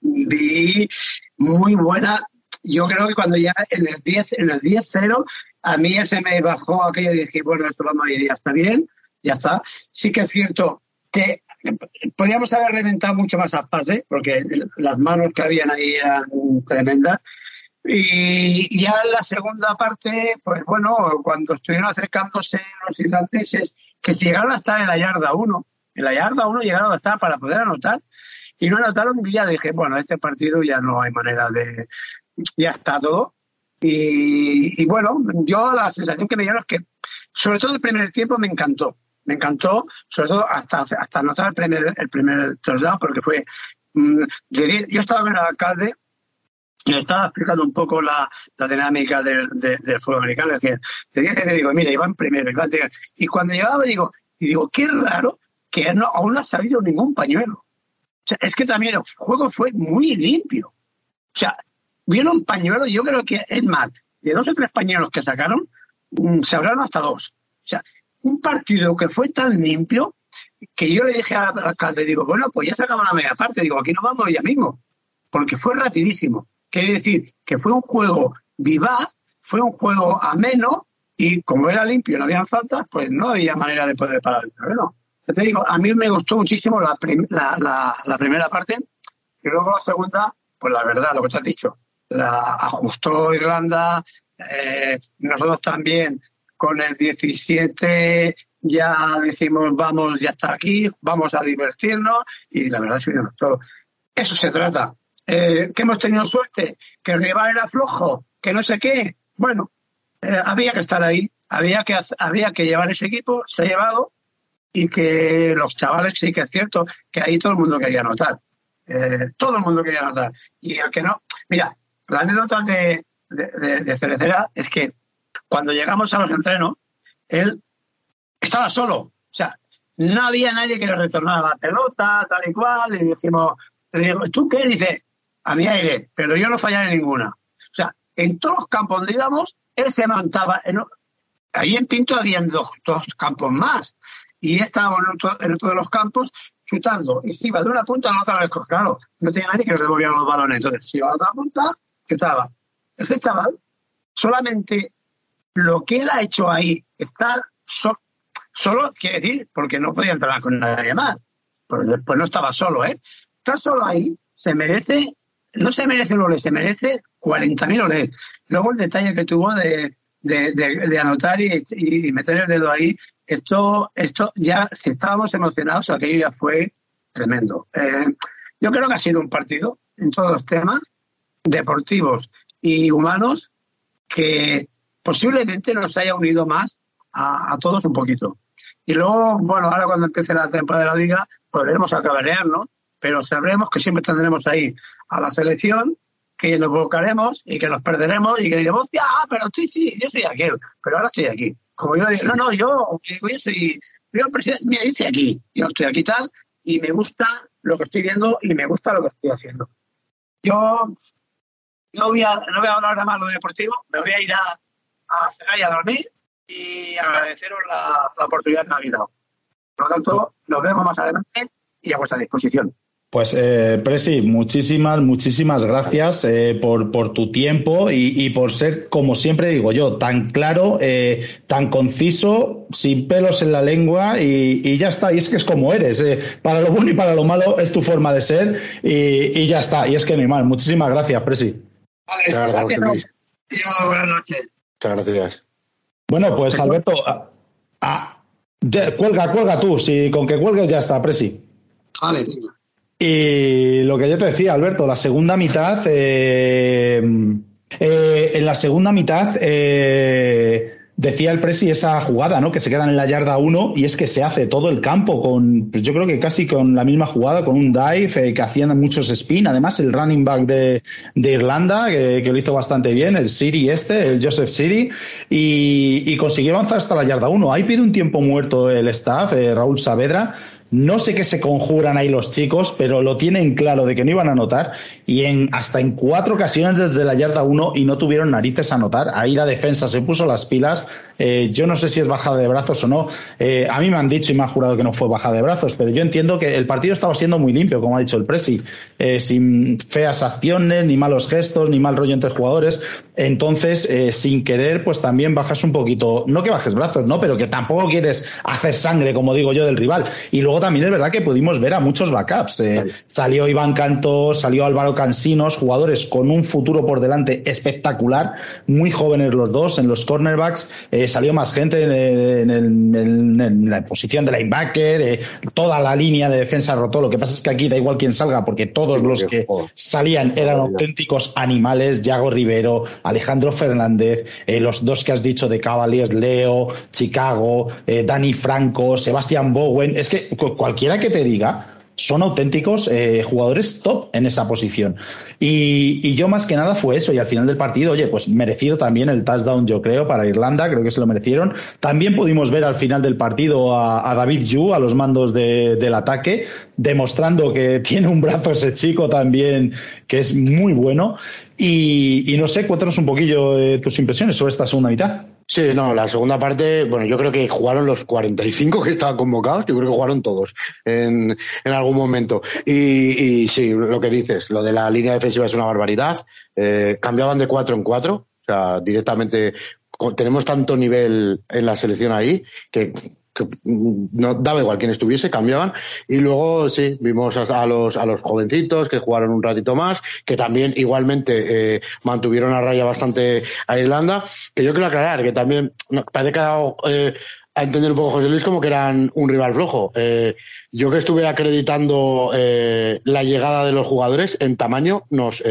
Vi muy buena. Yo creo que cuando ya en el 10, en el 10-0, a mí ya se me bajó aquello y dije, bueno, esto vamos a ir, ya está bien, ya está. Sí que es cierto que podríamos haber reventado mucho más a pase, porque las manos que habían ahí eran tremendas. Y ya en la segunda parte, pues bueno, cuando estuvieron acercándose los irlandeses, que llegaron a estar en la yarda 1, en la yarda 1 llegaron a estar para poder anotar, y no anotaron, y ya dije, bueno, este partido ya no hay manera de. Ya está todo. Y, y bueno, yo la sensación que me dieron es que, sobre todo el primer tiempo, me encantó me encantó, sobre todo hasta, hasta anotar el primer, el primer touchdown, porque fue. Mm, yo estaba en el alcalde y le estaba explicando un poco la, la dinámica del, del fútbol americano. Decía, te dije que digo, mira, iban primero, iban y cuando llegaba digo, y digo, qué raro que no, aún no ha salido ningún pañuelo. sea, es que también el juego fue muy limpio. O sea, vieron pañuelos, yo creo que es más, de dos o tres pañuelos que sacaron, mm, se hablaron hasta dos. O sea, un partido que fue tan limpio que yo le dije al alcalde, digo, bueno, pues ya sacamos la media parte, digo, aquí nos vamos ya mismo, porque fue rapidísimo. Quiere decir que fue un juego vivaz, fue un juego ameno, y como era limpio no habían faltas, pues no había manera de poder parar el terreno. te digo, a mí me gustó muchísimo la, la, primera parte, y luego la segunda, pues la verdad, lo que te has dicho, la ajustó Irlanda, eh, nosotros también con el 17 ya decimos, vamos, ya está aquí, vamos a divertirnos y la verdad es que todo. Eso se trata. Eh, que hemos tenido suerte, que el rival era flojo, que no sé qué. Bueno, eh, había que estar ahí, había que, había que llevar ese equipo, se ha llevado y que los chavales sí que es cierto que ahí todo el mundo quería anotar. Eh, todo el mundo quería anotar. Y el que no, mira, la anécdota de, de, de Cerecera es que cuando llegamos a los entrenos, él estaba solo. O sea, no había nadie que le retornara la pelota, tal y cual. Y decimos, le digo, ¿tú qué? Dice, a mi aire, pero yo no fallaré ninguna. O sea, en todos los campos donde íbamos, él se montaba. Ahí en Pinto habían dos, dos campos más. Y estábamos en otro, en de los campos chutando. Y se iba de una punta a la otra vez. Claro, no tenía nadie que le devolviera los balones. Entonces, si iba a otra punta, chutaba. Ese chaval, solamente lo que él ha hecho ahí, estar Solo quiere decir, porque no podía entrar con nadie más. Pues después no estaba solo, ¿eh? Está solo ahí, se merece, no se merece un OLED, se merece 40.000 OLED. Luego el detalle que tuvo de, de, anotar y, meter el dedo ahí, esto, esto ya, si estábamos emocionados, aquello ya fue tremendo. Eh, yo creo que ha sido un partido en todos los temas deportivos y humanos que posiblemente nos haya unido más a todos un poquito. Y luego, bueno, ahora cuando empiece la temporada de la liga, podremos ¿no? pero sabremos que siempre tendremos ahí a la selección, que nos buscaremos y que nos perderemos y que diremos, ah, pero sí, sí, yo soy aquel, pero ahora estoy aquí. Como yo digo, no, no, yo, yo soy, yo presidente, mira, yo estoy aquí, yo estoy aquí tal, y me gusta lo que estoy viendo y me gusta lo que estoy haciendo. Yo no voy a, no voy a hablar de más lo deportivo, me voy a ir a, a cenar y a dormir y agradeceros la, oportunidad que me habéis dado. Por lo tanto, nos vemos más adelante y a vuestra disposición. Pues, eh, Presi, muchísimas, muchísimas gracias eh, por, por, tu tiempo y, por ser, como siempre digo yo, tan claro, eh, tan conciso, sin pelos en la lengua y, ya está. Y es que es como eres. Eh, para lo bueno y para lo malo es tu forma de ser y, ya está. Y es que no hay mal. Muchísimas gracias, Presi. Vale, gracias, Luis. buenas noches. Muchas gracias. Bueno, pues Alberto, cuelga, cuelga tú, si con que cuelgues ya está, Presi. Vale, Y lo que yo te decía, Alberto, la segunda mitad, eh, eh, en la segunda mitad, eh, decía el Presi esa jugada, ¿no? Que se quedan en la yarda 1 y es que se hace todo el campo con, pues yo creo que casi con la misma jugada, con un dive eh, que hacían muchos spin. Además, el running back de, de Irlanda, que, lo hizo bastante bien, el City este, el Joseph City, y, y consiguió avanzar hasta la yarda 1. Ahí pide un tiempo muerto el staff, eh, Raúl Saavedra no sé qué se conjuran ahí los chicos, pero lo tienen claro de que no iban a anotar y en, hasta en cuatro ocasiones desde la yarda uno y no tuvieron narices a anotar. Ahí la defensa se puso las pilas. Eh, yo no sé si es bajada de brazos o no. Eh, a mí me han dicho y me han jurado que no fue bajada de brazos, pero yo entiendo que el partido estaba siendo muy limpio, como ha dicho el Presi, eh, sin feas acciones, ni malos gestos, ni mal rollo entre jugadores. Entonces, sin querer, pues también bajas un poquito, no que bajes brazos, ¿no? Pero que tampoco quieres hacer sangre, como digo yo, del rival. Y luego también es verdad que pudimos ver a muchos backups. Eh, salió Iván Cantos, salió Álvaro Cansinos, jugadores con un futuro por delante espectacular, muy jóvenes los dos en los cornerbacks. Eh, salió más gente en, la posición de linebacker, eh, toda la línea de defensa rotó. Lo que pasa es que aquí da igual quién salga, porque todos los que salían eran auténticos animales. Yago Rivero, Alejandro Fernández, los dos que has dicho de Cavaliers, Leo, Chicago, Dani Franco, Sebastián Bowen. Es que cualquiera que te diga son auténticos eh, jugadores top en esa posición. Y, yo más que nada fue eso. Y al final del partido, oye, pues merecido también el touchdown, yo creo, para Irlanda, creo que se lo merecieron. También pudimos ver al final del partido a, David Yu a los mandos del ataque, demostrando que tiene un brazo ese chico también que es muy bueno. Y, no sé, cuéntanos un poquillo eh, tus impresiones sobre esta segunda mitad. Sí, no, la segunda parte, bueno, yo creo que jugaron los 45 que estaban convocados, yo creo que jugaron todos en, en algún momento. Y, y, sí, lo que dices, lo de la línea defensiva es una barbaridad. Eh, cambiaban de cuatro en cuatro, o sea, directamente tenemos tanto nivel en la selección ahí que no daba igual quién estuviese, cambiaban. Y luego sí, vimos a, los, a los jovencitos que jugaron un ratito más, que también igualmente eh, mantuvieron a raya bastante a Irlanda. Que yo quiero aclarar que también parece que ha dado eh, a entender un poco José Luis como que eran un rival flojo. Eh, yo que estuve acreditando la llegada de los jugadores en tamaño, nos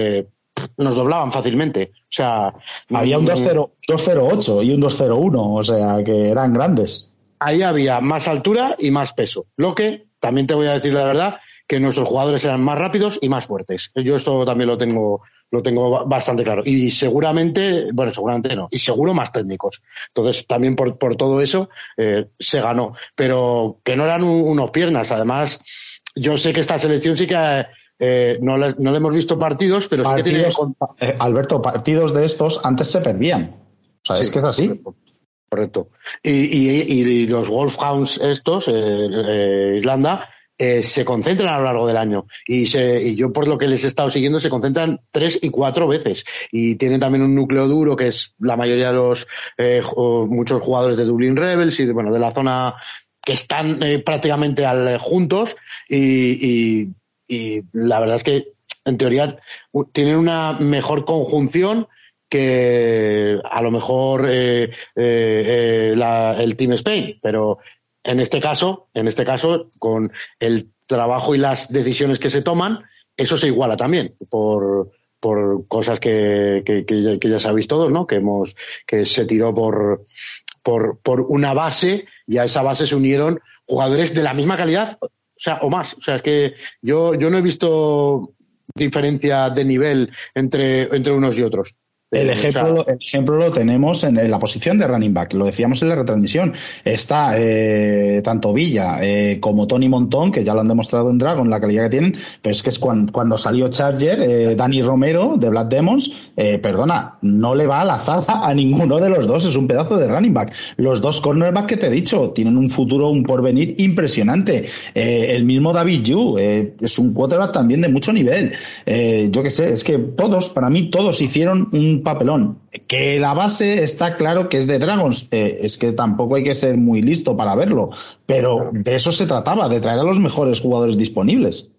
nos doblaban fácilmente. O sea, había un 2-0-8 y un 2-0-1, o sea, que eran grandes ahí había más altura y más peso. Lo que, también te voy a decir la verdad, que nuestros jugadores eran más rápidos y más fuertes. Yo esto también lo tengo, lo tengo bastante claro. Y seguramente, bueno, seguramente no, y seguro más técnicos. Entonces, también por, por todo eso eh, se ganó. Pero que no eran unos piernas. Además, yo sé que esta selección sí que eh, no, le, no, le, hemos visto partidos, pero sí que tiene. Eh, Alberto, partidos de estos antes se perdían. O sea, es que es así. Correcto. Y, y, y los Wolfhounds estos, eh, eh, Irlanda, eh, se concentran a lo largo del año. Y, se, y yo, por lo que les he estado siguiendo, se concentran tres y cuatro veces. Y tienen también un núcleo duro, que es la mayoría de los, eh, muchos jugadores de Dublin Rebels y de, bueno, de la zona que están eh, prácticamente al, juntos. Y, y, y la verdad es que, en teoría, tienen una mejor conjunción que a lo mejor eh, eh, eh, la, el Team Spain, pero en este caso, en este caso, con el trabajo y las decisiones que se toman, eso se iguala también por, por cosas que, que, ya, sabéis todos, ¿no? Que hemos, que se tiró por, por, por una base y a esa base se unieron jugadores de la misma calidad, o sea, o más. O sea, es que yo, yo no he visto diferencia de nivel entre, entre unos y otros. El ejemplo, el ejemplo lo tenemos en, la posición de running back, lo decíamos en la retransmisión. Está eh, tanto Villa eh, como Tony Montón, que ya lo han demostrado en Dragon, la calidad que tienen, pero es que es cuando, salió Charger, eh, Dani Romero de Black Demons, perdona, no le va a la zaza a ninguno de los dos, es un pedazo de running back. Los dos cornerbacks que te he dicho tienen un futuro, un porvenir impresionante. el mismo David Yu es un quarterback también de mucho nivel. yo qué sé, es que todos, para mí, todos hicieron un papelón. Que la base está claro que es de Dragons, eh, es que tampoco hay que ser muy listo para verlo, pero de eso se trataba, de traer a los mejores jugadores disponibles.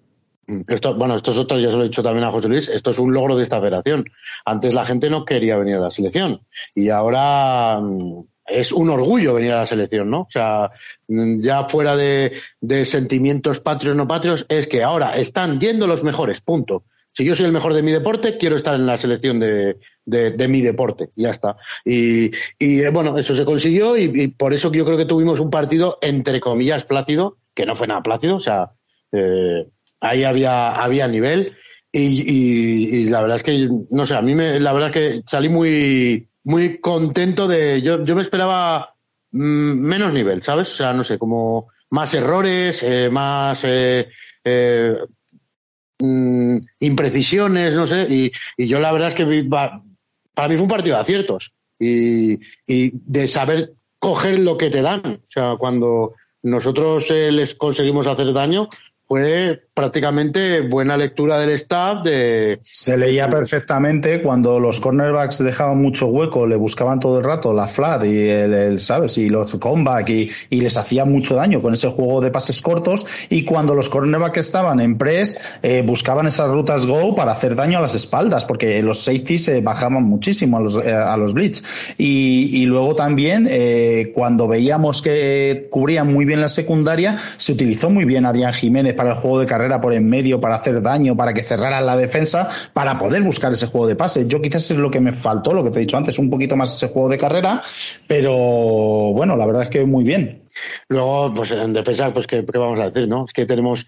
Esto, bueno, esto es otro, ya se lo he dicho también a José Luis, esto es un logro de esta federación. Antes la gente no quería venir a la selección y ahora mm, es un orgullo venir a la selección, ¿no? O sea, mm, ya fuera de, de sentimientos patrios no patrios, es que ahora están yendo los mejores, punto si yo soy el mejor de mi deporte, quiero estar en la selección de, de, mi deporte. Ya está. Y, y eh, bueno, eso se consiguió y, por eso yo creo que tuvimos un partido, entre comillas, plácido, que no fue nada plácido. O sea, eh, ahí había, había nivel. Y, la verdad es que, no sé, a mí me, la verdad es que salí muy, muy contento de. Yo, yo me esperaba mm, menos nivel, ¿sabes? O sea, no sé, como más errores, eh, más. Mm, imprecisiones, no sé, y, yo la verdad es que para mí fue un partido de aciertos y, de saber coger lo que te dan. O sea, cuando nosotros eh, les conseguimos hacer daño, fue prácticamente buena lectura del staff de se leía perfectamente. Cuando los cornerbacks dejaban mucho hueco le buscaban todo el rato la flat y el, sabes y los comeback y, y, les hacía mucho daño con ese juego de pases cortos. Y cuando los cornerbacks estaban en press eh, buscaban esas rutas go para hacer daño a las espaldas porque los safeties se bajaban muchísimo a los eh, a los blitz. Y, y luego también eh, cuando veíamos que cubrían muy bien la secundaria se utilizó muy bien Adrián Jiménez para el juego de carrera por en medio, para hacer daño, para que cerraran la defensa, para poder buscar ese juego de pase. Yo quizás es lo que me faltó, lo que te he dicho antes, un poquito más ese juego de carrera, pero bueno, la verdad es que muy bien. Luego, pues en defensa, pues ¿qué, vamos a decir, no? Es que tenemos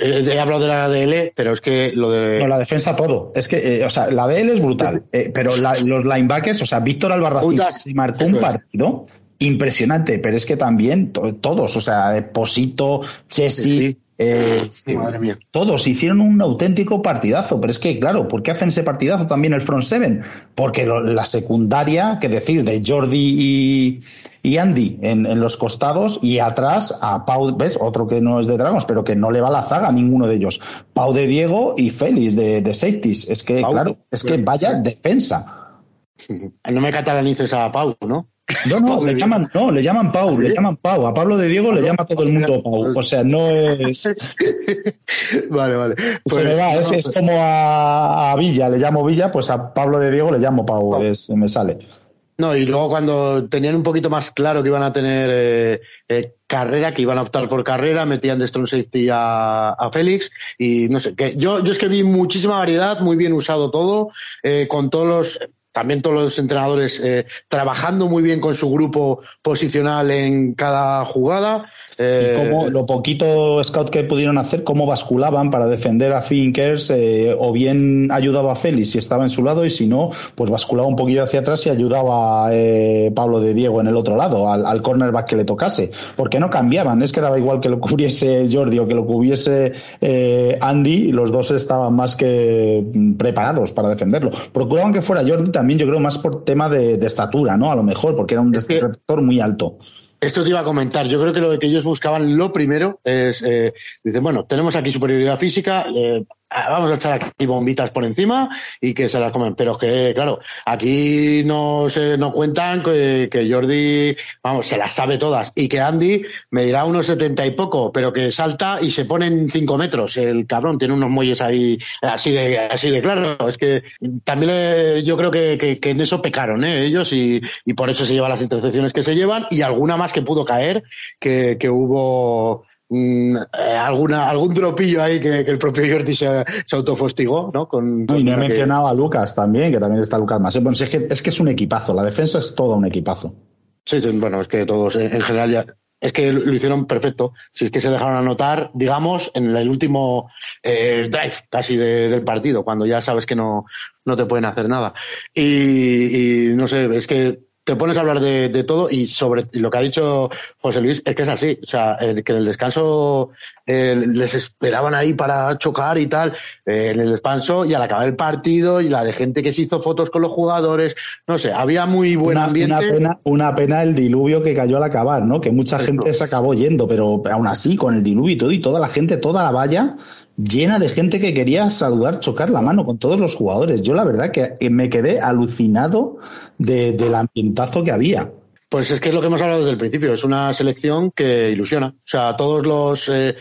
He hablado de la DL, pero es que lo de. No, la defensa todo. Es que, o sea, la DL es brutal. pero los linebackers, o sea, Víctor Albarracín se marcó un partido impresionante, pero es que también todos, o sea, Posito, Chessy. Eh, Madre mía. Todos hicieron un auténtico partidazo, pero es que, claro, ¿por qué hacen ese partidazo también el front seven? Porque la secundaria, que decir, de Jordi y, Andy en, los costados y atrás a Pau, ¿ves? Otro que no es de Dragons, pero que no le va la zaga a ninguno de ellos. Pau de Diego y Félix de, de Safeties. Es que, claro, es que vaya defensa. No me catalanices a Pau, ¿no? No, no, le llaman, no, le llaman Pau, ¿Ah, le llaman Pau. A Pablo de Diego le llama todo el mundo Pau. O sea, no es. vale, vale. Pues, es, como a, Villa, le llamo Villa, pues a Pablo de Diego le llamo Pau, me sale. No, y luego cuando tenían un poquito más claro que iban a tener eh, eh, carrera, que iban a optar por carrera, metían de strong safety a, Félix y no sé, que yo, yo es que vi muchísima variedad, muy bien usado todo, eh, con todos los también todos los entrenadores eh, trabajando muy bien con su grupo posicional en cada jugada. Eh, y cómo lo poquito scout que pudieron hacer, cómo basculaban para defender a Finkers, eh, o bien ayudaba a Félix si estaba en su lado, y si no, pues basculaba un poquillo hacia atrás y ayudaba a eh, Pablo de Diego en el otro lado, al, al, cornerback que le tocase. Porque no cambiaban, es que daba igual que lo cubriese Jordi o que lo cubriese Andy, los dos estaban más que preparados para defenderlo. Procuraban que fuera Jordi también, yo creo, más por tema de, estatura, ¿no? A lo mejor, porque era un defensor muy alto. Esto te iba a comentar. Yo creo que lo que ellos buscaban, lo primero, es, eh, dicen, bueno, tenemos aquí superioridad física, eh, vamos a echar aquí bombitas por encima y que se las comen. Pero que, claro, aquí no se no cuentan que, Jordi, vamos, se las sabe todas. Y que Andy me dirá unos setenta y poco, pero que salta y se pone en cinco metros. El cabrón tiene unos muelles ahí así de, así de claro. Es que también yo creo que, en eso pecaron, ¿eh? ellos y, y por eso se llevan las intercepciones que se llevan y alguna más que pudo caer, que, que hubo Mm, eh, alguna, algún tropillo ahí que, el propio Jordi se, autofostigó, ¿no? Con, y no he mencionado a Lucas también, que también está Lucas más. Bueno, es, que, es que es un equipazo, la defensa es todo un equipazo. Sí, bueno, es que todos en general ya, es que lo hicieron perfecto. Si es que se dejaron anotar, digamos, en el último eh, drive casi del partido, cuando ya sabes que no, no te pueden hacer nada. Y, y no sé, es que te pones a hablar de, todo y sobre lo que ha dicho José Luis es que es así, o sea, que en el descanso eh, les esperaban ahí para chocar y tal, eh, en el descanso y al acabar el partido y la de gente que se hizo fotos con los jugadores, no sé, había muy buen ambiente. Una pena, una pena el diluvio que cayó al acabar, ¿no? Que mucha gente se acabó yendo, pero aún así, con el diluvio y todo, y toda la gente, toda la valla, llena de gente que quería saludar, chocar la mano con todos los jugadores. Yo la verdad que me quedé alucinado del ambientazo que había. Pues es que es lo que hemos hablado desde el principio, es una selección que ilusiona. O sea, todos los eh,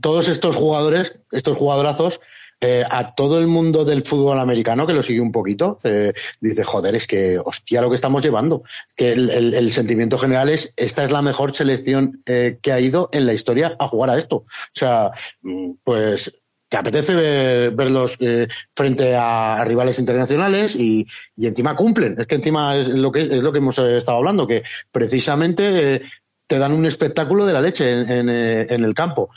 todos estos jugadores, estos jugadorazos, eh, a todo el mundo del fútbol americano que lo sigue un poquito, eh, dice, joder, es que hostia lo que estamos llevando. Que el, sentimiento general es, esta es la mejor selección eh, que ha ido en la historia a jugar a esto. O sea, mm, pues te apetece verlos frente a, rivales internacionales y, encima cumplen. Es que encima es lo que, es lo que hemos estado hablando, que precisamente te dan un espectáculo de la leche en, el campo.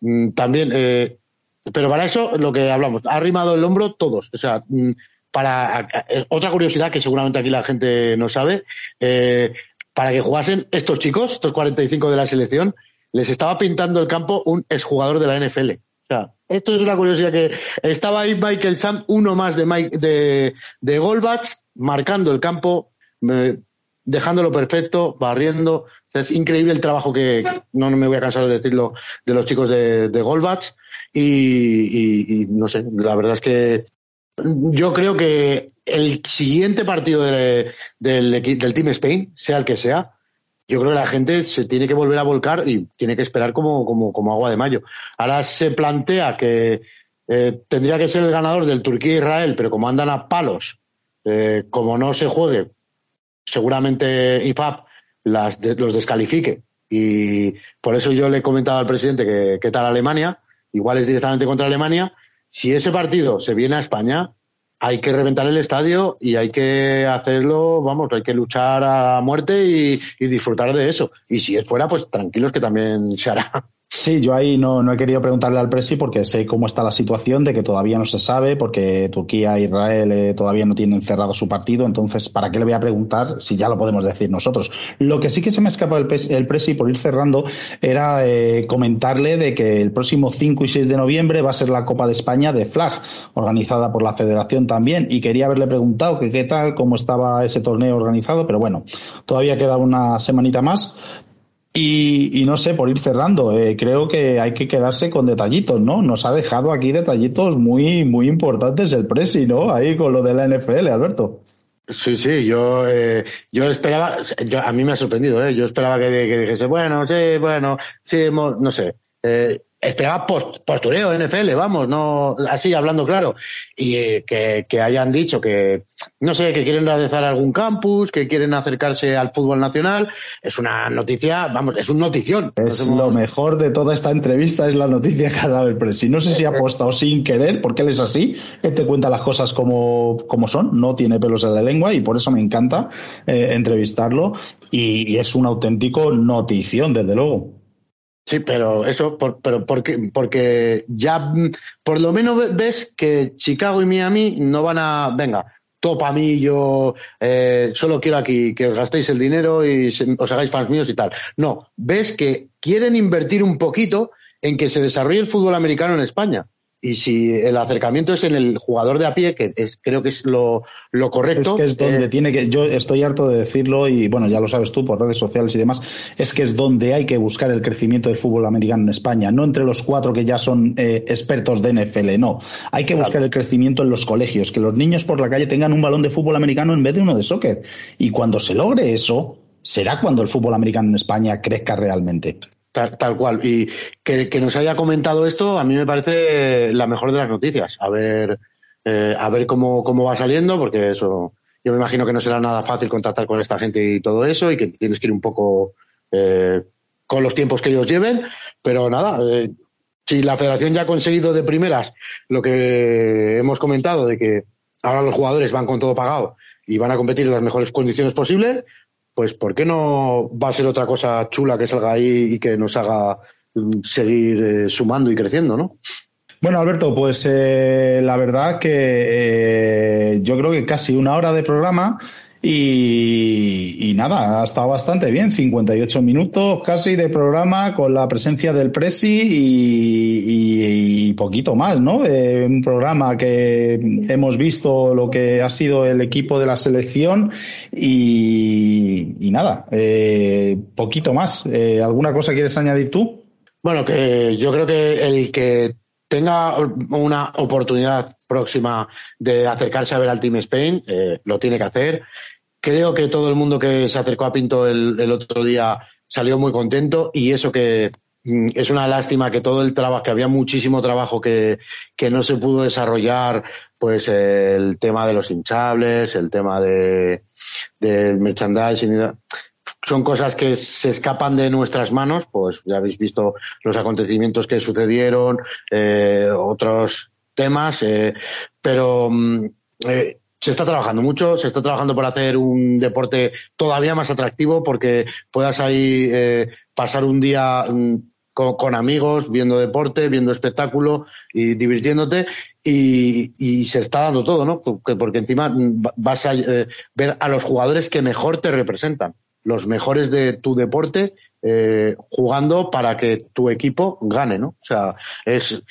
Mm, también pero para eso, lo que hablamos, ha arrimado el hombro todos. O sea, mm, para otra curiosidad que seguramente aquí la gente no sabe, eh, para que jugasen estos chicos, estos 45 de la selección, les estaba pintando el campo un exjugador de la NFL. O sea, esto es una curiosidad que estaba ahí Michael Sam, uno más de Mike, de, de Goldbach, marcando el campo, dejándolo perfecto, barriendo. es increíble el trabajo que, no, me voy a cansar de decirlo, de los chicos de, de Goldbach. Y, no sé, la verdad es que yo creo que el siguiente partido del, del Team Spain, sea el que sea, yo creo que la gente se tiene que volver a volcar y tiene que esperar como, como, como agua de mayo. Ahora se plantea que eh, tendría que ser el ganador del Turquía-Israel, pero como andan a palos, eh, como no se juegue, seguramente IFAP las, los descalifique. Y por eso yo le he comentado al presidente que qué tal Alemania, igual es directamente contra Alemania. Si ese partido se viene a España, hay que reventar el estadio y hay que hacerlo, vamos, hay que luchar a muerte y, disfrutar de eso. Y si es fuera, pues tranquilos que también se hará. Sí, yo ahí no, no he querido preguntarle al Presi porque sé cómo está la situación de que todavía no se sabe, porque Turquía e Israel eh, todavía no tienen cerrado su partido, entonces, ¿para qué le voy a preguntar si ya lo podemos decir nosotros? Lo que sí que se me escapa el, el Presi, por ir cerrando, era eh, comentarle de que el próximo 5 y 6 de noviembre va a ser la Copa de España de Flag, organizada por la Federación también, y quería haberle preguntado que qué tal, cómo estaba ese torneo organizado, pero bueno, todavía queda una semanita más y, no sé, por ir cerrando, eh, creo que hay que quedarse con detallitos, ¿no? Nos ha dejado aquí detallitos muy, muy importantes el Presi, ¿no? Ahí con lo de la NFL, Alberto. Sí, sí, yo, eh, yo esperaba, a mí me ha sorprendido, ¿eh? Yo esperaba que, que dijese, bueno, sí, bueno, sí, no sé. Eh, esperaba post, postureo NFL, vamos, no así hablando claro, y eh, que, hayan dicho que, no sé, que quieren realizar algún campus, que quieren acercarse al fútbol nacional, es una noticia, vamos, es un notición. Es lo mejor de toda esta entrevista, es la noticia que ha dado el presi. No sé si ha apostado sin querer, porque él es así, él te cuenta las cosas como, como son, no tiene pelos en la lengua y por eso me encanta eh, entrevistarlo y, y es un auténtico notición, desde luego. Sí, pero eso, por, pero porque, porque ya mm, por lo menos ves que Chicago y Miami no van a, venga, topa mí, yo eh, solo quiero aquí que os gastéis el dinero y os hagáis fans míos y tal. No, ves que quieren invertir un poquito en que se desarrolle el fútbol americano en España. Y si el acercamiento es en el jugador de a pie, que es, creo que es lo, correcto. Es que es donde eh, tiene que, yo estoy harto de decirlo y bueno, ya lo sabes tú por redes sociales y demás, es que es donde hay que buscar el crecimiento del fútbol americano en España, no entre los cuatro que ya son eh, expertos de NFL, no. Hay que buscar el crecimiento en los colegios, que los niños por la calle tengan un balón de fútbol americano en vez de uno de soccer. Y cuando se logre eso, será cuando el fútbol americano en España crezca realmente. Tal, cual. Y que, nos haya comentado esto, a mí me parece la mejor de las noticias. A ver, eh, a ver cómo, cómo va saliendo, porque eso, yo me imagino que no será nada fácil contactar con esta gente y todo eso, y que tienes que ir un poco eh, con los tiempos que ellos lleven. Pero nada, eh, si la federación ya ha conseguido de primeras lo que hemos comentado, de que ahora los jugadores van con todo pagado y van a competir en las mejores condiciones posibles, pues ¿por qué no va a ser otra cosa chula que salga ahí y que nos haga mm, seguir eh, sumando y creciendo, ¿no? Bueno, Alberto, pues eh, la verdad que eh, yo creo que casi una hora de programa y, nada, ha estado bastante bien, 58 minutos casi de programa con la presencia del Presi y, poquito más, ¿no? Eh, un programa que hemos visto lo que ha sido el equipo de la selección y, nada, eh, poquito más. Eh, ¿Alguna cosa quieres añadir tú? Bueno, que yo creo que el que tenga una oportunidad próxima de acercarse a ver al Team Spain, lo tiene que hacer. Creo que todo el mundo que se acercó a Pinto el, otro día salió muy contento y eso que mm, es una lástima que todo el trabajo, que había muchísimo trabajo que, que no se pudo desarrollar, pues el tema de los hinchables, el tema de, del merchandising, son cosas que se escapan de nuestras manos, pues ya habéis visto los acontecimientos que sucedieron, eh, otros temas, eh, pero mm, eh, se está trabajando mucho, se está trabajando por hacer un deporte todavía más atractivo porque puedas ahí pasar un día mm, con, amigos, viendo deporte, viendo espectáculo y divirtiéndote y, se está dando todo, ¿no? Porque, encima mm, vas a ver a los jugadores que mejor te representan, los mejores de tu deporte eh, jugando para que tu equipo gane, ¿no? O sea, es,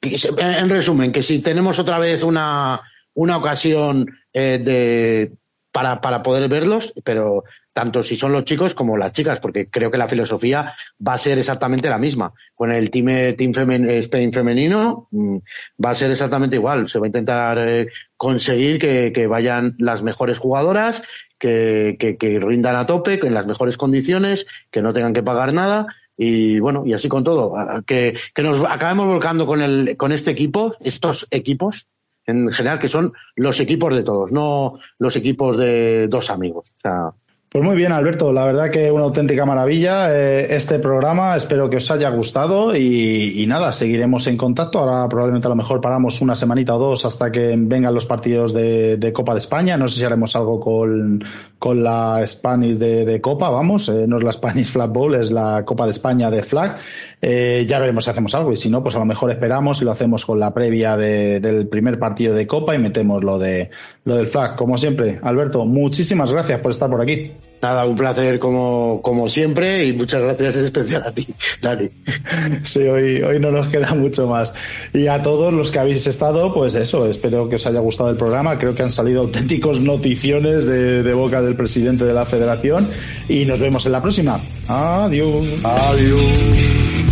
en resumen, que si tenemos otra vez una una ocasión eh, de, para, para poder verlos, pero tanto si son los chicos como las chicas, porque creo que la filosofía va a ser exactamente la misma. Con el Team, team Spain femenino mm, va a ser exactamente igual. Se va a intentar eh, conseguir que, vayan las mejores jugadoras, que, rindan a tope, en las mejores condiciones, que no tengan que pagar nada. Y bueno, y así con todo. Que, que nos acabemos volcando con, el, con este equipo, estos equipos, en general, que son los equipos de todos, no los equipos de dos amigos. O sea, Pues muy bien, Alberto. La verdad que una auténtica maravilla eh, este programa. Espero que os haya gustado y, nada, seguiremos en contacto. Ahora probablemente a lo mejor paramos una semanita o dos hasta que vengan los partidos de, Copa de España. No sé si haremos algo con, con la Spanish de, Copa, vamos. Eh, no es la Spanish Flag Bowl, es la Copa de España de Flag. Eh, ya veremos si hacemos algo y si no, pues a lo mejor esperamos y lo hacemos con la previa del primer partido de Copa y metemos lo, de, lo del Flag. Como siempre, Alberto, muchísimas gracias por estar por aquí. Nada, un placer como, como siempre y muchas gracias en especial a ti, Dani. Sí, hoy, hoy no nos queda mucho más. Y a todos los que habéis estado, pues eso, espero que os haya gustado el programa. Creo que han salido auténticos noticiones de, de boca del presidente de la federación y nos vemos en la próxima. Adiós. Adiós.